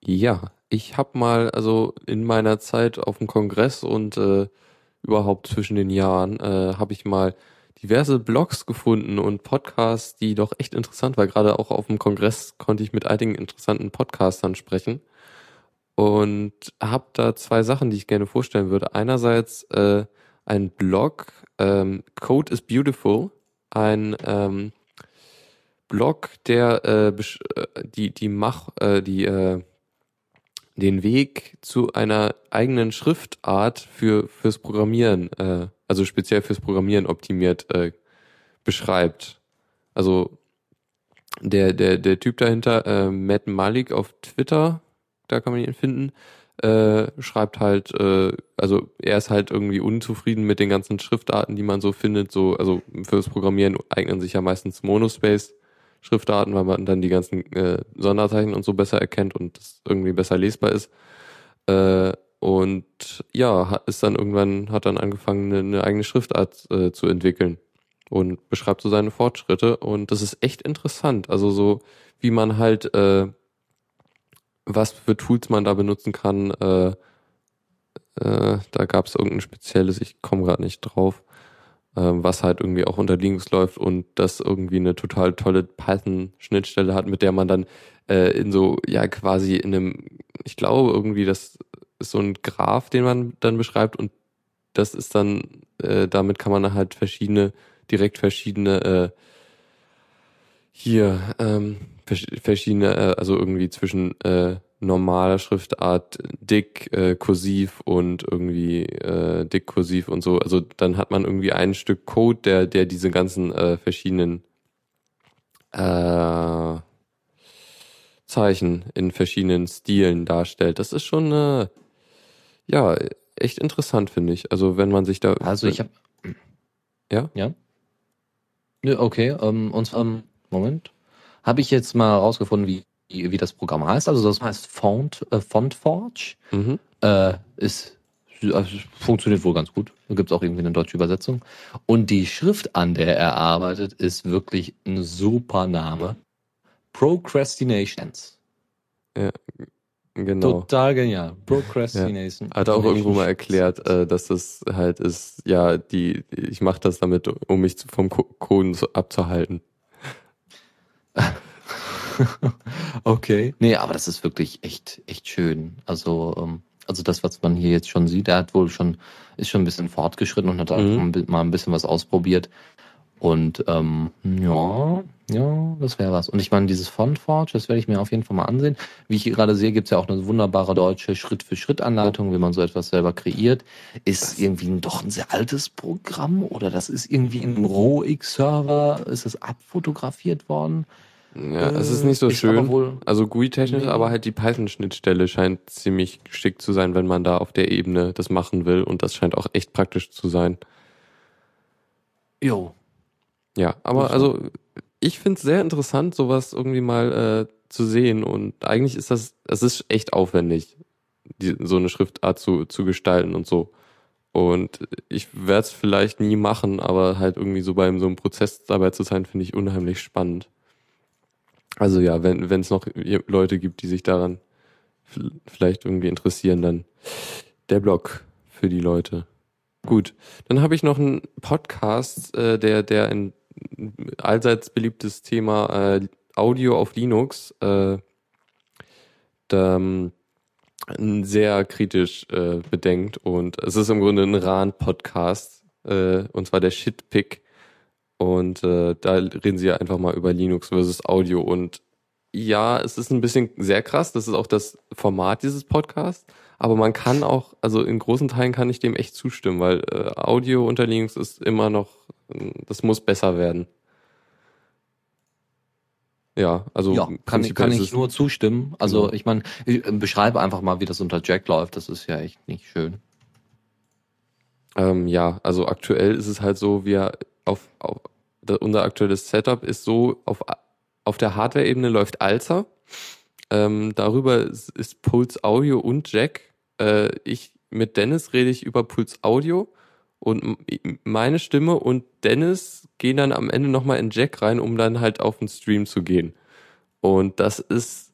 Ja, ich habe mal, also in meiner Zeit auf dem Kongress und äh, überhaupt zwischen den Jahren, äh, habe ich mal diverse Blogs gefunden und Podcasts, die doch echt interessant waren. Gerade auch auf dem Kongress konnte ich mit einigen interessanten Podcastern sprechen und habe da zwei Sachen, die ich gerne vorstellen würde. Einerseits äh, ein Blog, ähm, Code is Beautiful, ein ähm, Blog, der äh, äh, die die Mach äh, die äh, den Weg zu einer eigenen Schriftart für fürs Programmieren, äh, also speziell fürs Programmieren optimiert äh, beschreibt. Also der der der Typ dahinter, äh, Matt Malik auf Twitter, da kann man ihn finden, äh, schreibt halt, äh, also er ist halt irgendwie unzufrieden mit den ganzen Schriftarten, die man so findet. So, also fürs Programmieren eignen sich ja meistens Monospace. Schriftarten, weil man dann die ganzen äh, Sonderzeichen und so besser erkennt und das irgendwie besser lesbar ist. Äh, und ja, ist dann irgendwann, hat dann angefangen, eine, eine eigene Schriftart äh, zu entwickeln und beschreibt so seine Fortschritte. Und das ist echt interessant. Also so, wie man halt, äh, was für Tools man da benutzen kann. Äh, äh, da gab es irgendein spezielles, ich komme gerade nicht drauf was halt irgendwie auch unter Linux läuft und das irgendwie eine total tolle Python-Schnittstelle hat, mit der man dann äh, in so, ja, quasi in einem, ich glaube irgendwie, das ist so ein Graph, den man dann beschreibt und das ist dann, äh, damit kann man halt verschiedene, direkt verschiedene, äh, hier, ähm, verschiedene, äh, also irgendwie zwischen normaler Schriftart dick, äh, kursiv und irgendwie äh, dick, kursiv und so. Also dann hat man irgendwie ein Stück Code, der, der diese ganzen äh, verschiedenen äh, Zeichen in verschiedenen Stilen darstellt. Das ist schon äh, ja echt interessant, finde ich. Also wenn man sich da. Also ich habe. Ja? Ja. Okay, ähm, und ähm, Moment. Habe ich jetzt mal rausgefunden, wie wie das Programm heißt. Also das heißt Font, äh, Fontforge. Mhm. Äh, ist, also funktioniert wohl ganz gut. Da gibt es auch irgendwie eine deutsche Übersetzung. Und die Schrift, an der er arbeitet, ist wirklich ein super Name. Procrastinations. Ja, genau. Total genial. Procrastination. Ja. Hat er auch irgendwo mal erklärt, äh, dass das halt ist, ja, die, ich mache das damit, um mich vom Coden abzuhalten. [laughs] [laughs] okay. Nee, aber das ist wirklich echt, echt schön. Also, ähm, also das, was man hier jetzt schon sieht, er hat wohl schon, ist schon ein bisschen fortgeschritten und hat mhm. auch mal ein bisschen was ausprobiert. Und ähm, ja, ja, das wäre was. Und ich meine, dieses Fontforge, das werde ich mir auf jeden Fall mal ansehen. Wie ich gerade sehe, gibt's ja auch eine wunderbare deutsche Schritt-für-Schritt-Anleitung, wie man so etwas selber kreiert. Ist irgendwie ein, doch ein sehr altes Programm oder das ist irgendwie im ROX-Server, ist das abfotografiert worden? Ja, es ist nicht so ist schön. Also GUI-technisch, nee. aber halt die Python-Schnittstelle scheint ziemlich geschickt zu sein, wenn man da auf der Ebene das machen will. Und das scheint auch echt praktisch zu sein. Jo. Ja, aber also ich finde es sehr interessant, sowas irgendwie mal äh, zu sehen. Und eigentlich ist das, es ist echt aufwendig, die, so eine Schriftart zu, zu gestalten und so. Und ich werde es vielleicht nie machen, aber halt irgendwie so beim so einem Prozess dabei zu sein, finde ich unheimlich spannend. Also ja, wenn es noch Leute gibt, die sich daran vielleicht irgendwie interessieren, dann der Blog für die Leute. Gut, dann habe ich noch einen Podcast, äh, der der ein allseits beliebtes Thema äh, Audio auf Linux äh, da, ähm, sehr kritisch äh, bedenkt und es ist im Grunde ein RAN-Podcast äh, und zwar der Shitpick und äh, da reden sie ja einfach mal über Linux versus Audio. Und ja, es ist ein bisschen sehr krass. Das ist auch das Format dieses Podcasts. Aber man kann auch, also in großen Teilen kann ich dem echt zustimmen, weil äh, Audio unter Linux ist immer noch, das muss besser werden. Ja, also ja, kann, kann ich nur zustimmen. Also genau. ich meine, ich äh, beschreibe einfach mal, wie das unter Jack läuft. Das ist ja echt nicht schön. Ähm, ja, also aktuell ist es halt so, wir auf, auf unser aktuelles Setup ist so, auf, auf der Hardware-Ebene läuft Alza. Ähm, darüber ist, ist Pulse Audio und Jack. Äh, ich mit Dennis rede ich über Pulse Audio und meine Stimme und Dennis gehen dann am Ende nochmal in Jack rein, um dann halt auf den Stream zu gehen. Und das ist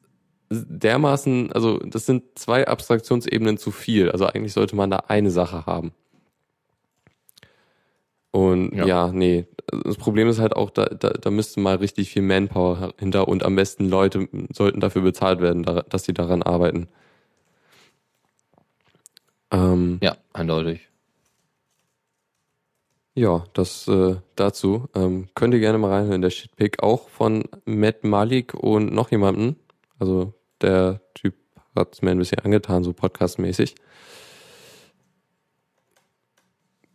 dermaßen, also das sind zwei Abstraktionsebenen zu viel. Also eigentlich sollte man da eine Sache haben. Und ja, ja nee, das Problem ist halt auch, da, da, da müsste mal richtig viel Manpower hinter und am besten Leute sollten dafür bezahlt werden, dass sie daran arbeiten. Ähm, ja, eindeutig. Ja, das äh, dazu. Ähm, könnt ihr gerne mal reinhören, der Shitpick auch von Matt Malik und noch jemanden. Also der Typ hat es mir ein bisschen angetan, so podcastmäßig.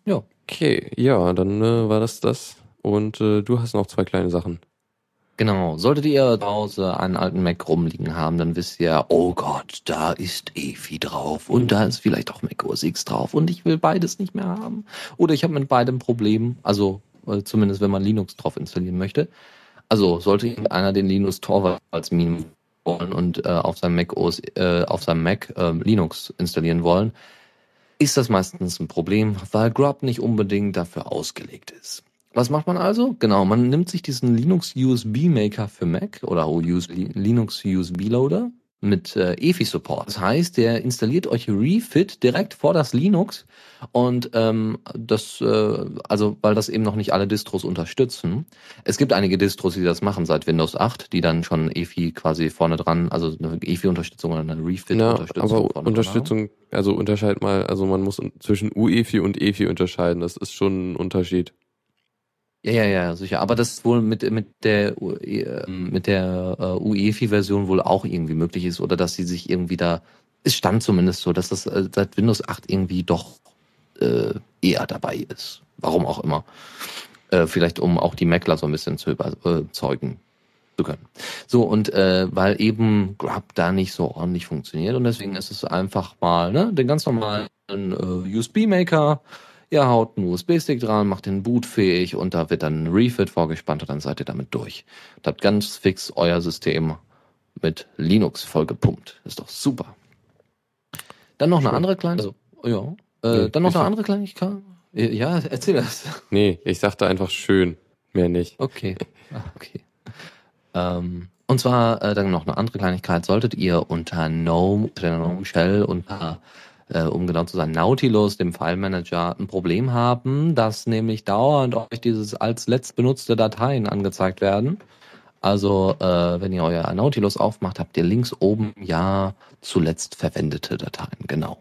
Ja. Okay, ja, dann äh, war das das. Und äh, du hast noch zwei kleine Sachen. Genau. Solltet ihr zu Hause einen alten Mac rumliegen haben, dann wisst ihr, oh Gott, da ist EFI drauf und da ist vielleicht auch Mac OS X drauf und ich will beides nicht mehr haben. Oder ich habe mit beidem Problem, also äh, zumindest wenn man Linux drauf installieren möchte. Also sollte einer den Linux Torvalds als Minimum wollen und äh, auf seinem Mac OS, äh, auf seinem Mac äh, Linux installieren wollen, ist das meistens ein Problem, weil Grub nicht unbedingt dafür ausgelegt ist. Was macht man also? Genau, man nimmt sich diesen Linux USB Maker für Mac oder Linux USB Loader mit äh, EFI Support. Das heißt, der installiert euch Refit direkt vor das Linux und ähm, das, äh, also weil das eben noch nicht alle Distros unterstützen. Es gibt einige Distros, die das machen seit Windows 8, die dann schon EFI quasi vorne dran, also eine EFI-Unterstützung oder eine Refit-Unterstützung. Ja, aber Unterstützung, also unterscheid mal, also man muss zwischen UEFI und EFI unterscheiden. Das ist schon ein Unterschied. Ja, ja, ja, sicher. Aber das wohl mit, mit der, äh, mit der uh, UEFI-Version wohl auch irgendwie möglich ist oder dass sie sich irgendwie da, es stand zumindest so, dass das äh, seit Windows 8 irgendwie doch äh, eher dabei ist. Warum auch immer. Äh, vielleicht um auch die Mackler so ein bisschen zu überzeugen zu können. So, und äh, weil eben Grub da nicht so ordentlich funktioniert und deswegen ist es einfach mal ne, den ganz normalen äh, USB-Maker Ihr haut einen USB-Stick dran, macht den bootfähig und da wird dann ein Refit vorgespannt und dann seid ihr damit durch. Und habt ganz fix euer System mit Linux vollgepumpt. Ist doch super. Dann noch eine andere kleine, also, ja, äh, nee, dann noch eine andere Kleinigkeit. Ja, erzähl das. Nee, ich sagte einfach schön, mehr nicht. Okay, ah, okay. Ähm, und zwar äh, dann noch eine andere Kleinigkeit. Solltet ihr unter GNOME, unter GNOME Shell, unter äh, um genau zu sein, Nautilus, dem File Manager, ein Problem haben, dass nämlich dauernd euch dieses als letzt benutzte Dateien angezeigt werden. Also äh, wenn ihr euer Nautilus aufmacht, habt ihr links oben ja zuletzt verwendete Dateien, genau.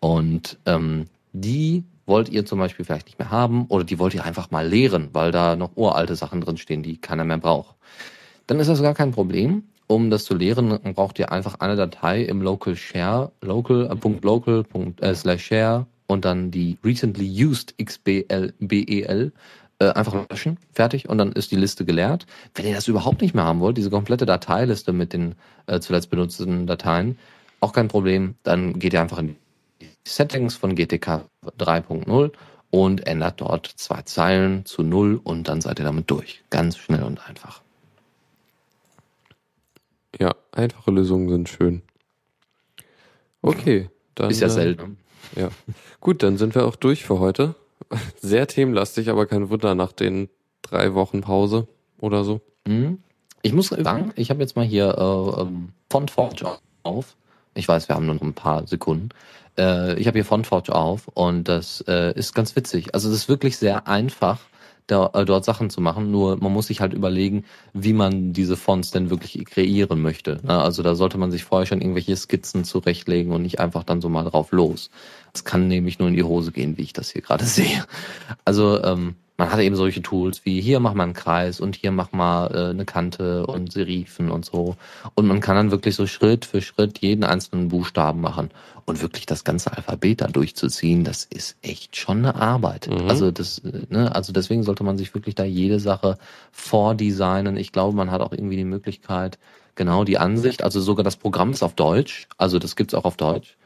Und ähm, die wollt ihr zum Beispiel vielleicht nicht mehr haben oder die wollt ihr einfach mal leeren, weil da noch uralte Sachen drinstehen, die keiner mehr braucht. Dann ist das gar kein Problem um das zu leeren, braucht ihr einfach eine Datei im Local Share, local, äh, äh, share und dann die recently used xbl, bel, äh, einfach löschen, fertig und dann ist die Liste geleert. Wenn ihr das überhaupt nicht mehr haben wollt, diese komplette Dateiliste mit den äh, zuletzt benutzten Dateien, auch kein Problem, dann geht ihr einfach in die Settings von GTK 3.0 und ändert dort zwei Zeilen zu null und dann seid ihr damit durch. Ganz schnell und einfach. Ja, einfache Lösungen sind schön. Okay, dann. Ist ja äh, selten. Ja. Gut, dann sind wir auch durch für heute. Sehr themenlastig, aber kein Wunder nach den drei Wochen Pause oder so. Mhm. Ich muss sagen, ich habe jetzt mal hier äh, ähm, Fontforge auf. Ich weiß, wir haben nur noch ein paar Sekunden. Äh, ich habe hier Fontforge auf und das äh, ist ganz witzig. Also es ist wirklich sehr einfach da, äh, dort Sachen zu machen. Nur man muss sich halt überlegen, wie man diese Fonts denn wirklich kreieren möchte. Ne? Also da sollte man sich vorher schon irgendwelche Skizzen zurechtlegen und nicht einfach dann so mal drauf los. Es kann nämlich nur in die Hose gehen, wie ich das hier gerade [laughs] sehe. Also ähm, man hat eben solche Tools wie hier mach mal einen Kreis und hier mach mal äh, eine Kante und Serifen und so. Und man kann dann wirklich so Schritt für Schritt jeden einzelnen Buchstaben machen und wirklich das ganze Alphabet da durchzuziehen, das ist echt schon eine Arbeit. Mhm. Also das, ne, also deswegen sollte man sich wirklich da jede Sache vordesignen. Ich glaube, man hat auch irgendwie die Möglichkeit, genau die Ansicht, also sogar das Programm ist auf Deutsch, also das gibt's auch auf Deutsch.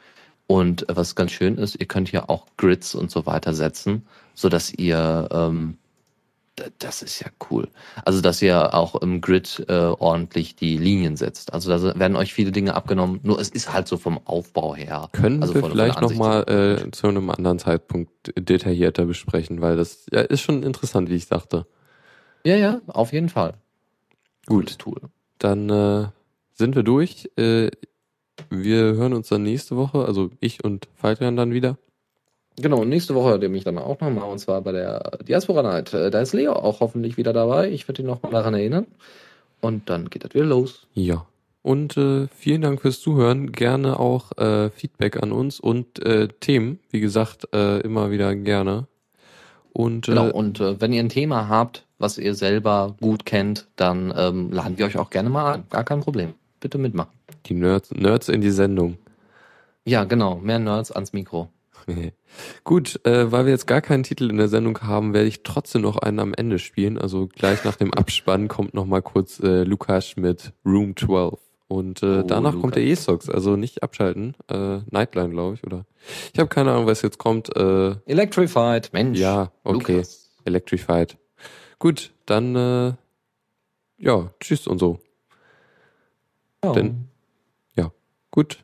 Und was ganz schön ist, ihr könnt hier auch Grids und so weiter setzen, so dass ihr ähm, das ist ja cool. Also, dass ihr auch im Grid äh, ordentlich die Linien setzt. Also, da werden euch viele Dinge abgenommen. Nur es ist halt so vom Aufbau her. Können also wir vielleicht nochmal äh, zu einem anderen Zeitpunkt detaillierter besprechen, weil das ja, ist schon interessant, wie ich dachte. Ja, ja, auf jeden Fall. Gut. Tool. Dann äh, sind wir durch. Äh, wir hören uns dann nächste Woche, also ich und Faltrian dann wieder. Genau, nächste Woche ihr mich dann auch nochmal, und zwar bei der Diaspora Night. Äh, da ist Leo auch hoffentlich wieder dabei. Ich werde ihn nochmal daran erinnern. Und dann geht das wieder los. Ja. Und äh, vielen Dank fürs Zuhören. Gerne auch äh, Feedback an uns und äh, Themen, wie gesagt, äh, immer wieder gerne. Und, genau, und äh, wenn ihr ein Thema habt, was ihr selber gut kennt, dann ähm, laden wir euch auch gerne mal an. Gar kein Problem. Bitte mitmachen. Die Nerds, Nerds in die Sendung. Ja, genau. Mehr Nerds ans Mikro. [laughs] Gut, äh, weil wir jetzt gar keinen Titel in der Sendung haben, werde ich trotzdem noch einen am Ende spielen. Also gleich nach dem Abspann kommt noch mal kurz äh, Lukas mit Room 12. Und äh, oh, danach Lukas. kommt der E-Sox, also nicht abschalten. Äh, Nightline, glaube ich, oder? Ich habe keine Ahnung, was jetzt kommt. Äh, Electrified, Mensch. Ja, okay. Lukas. Electrified. Gut, dann äh, ja, tschüss und so. Ja. Denn, ja, gut.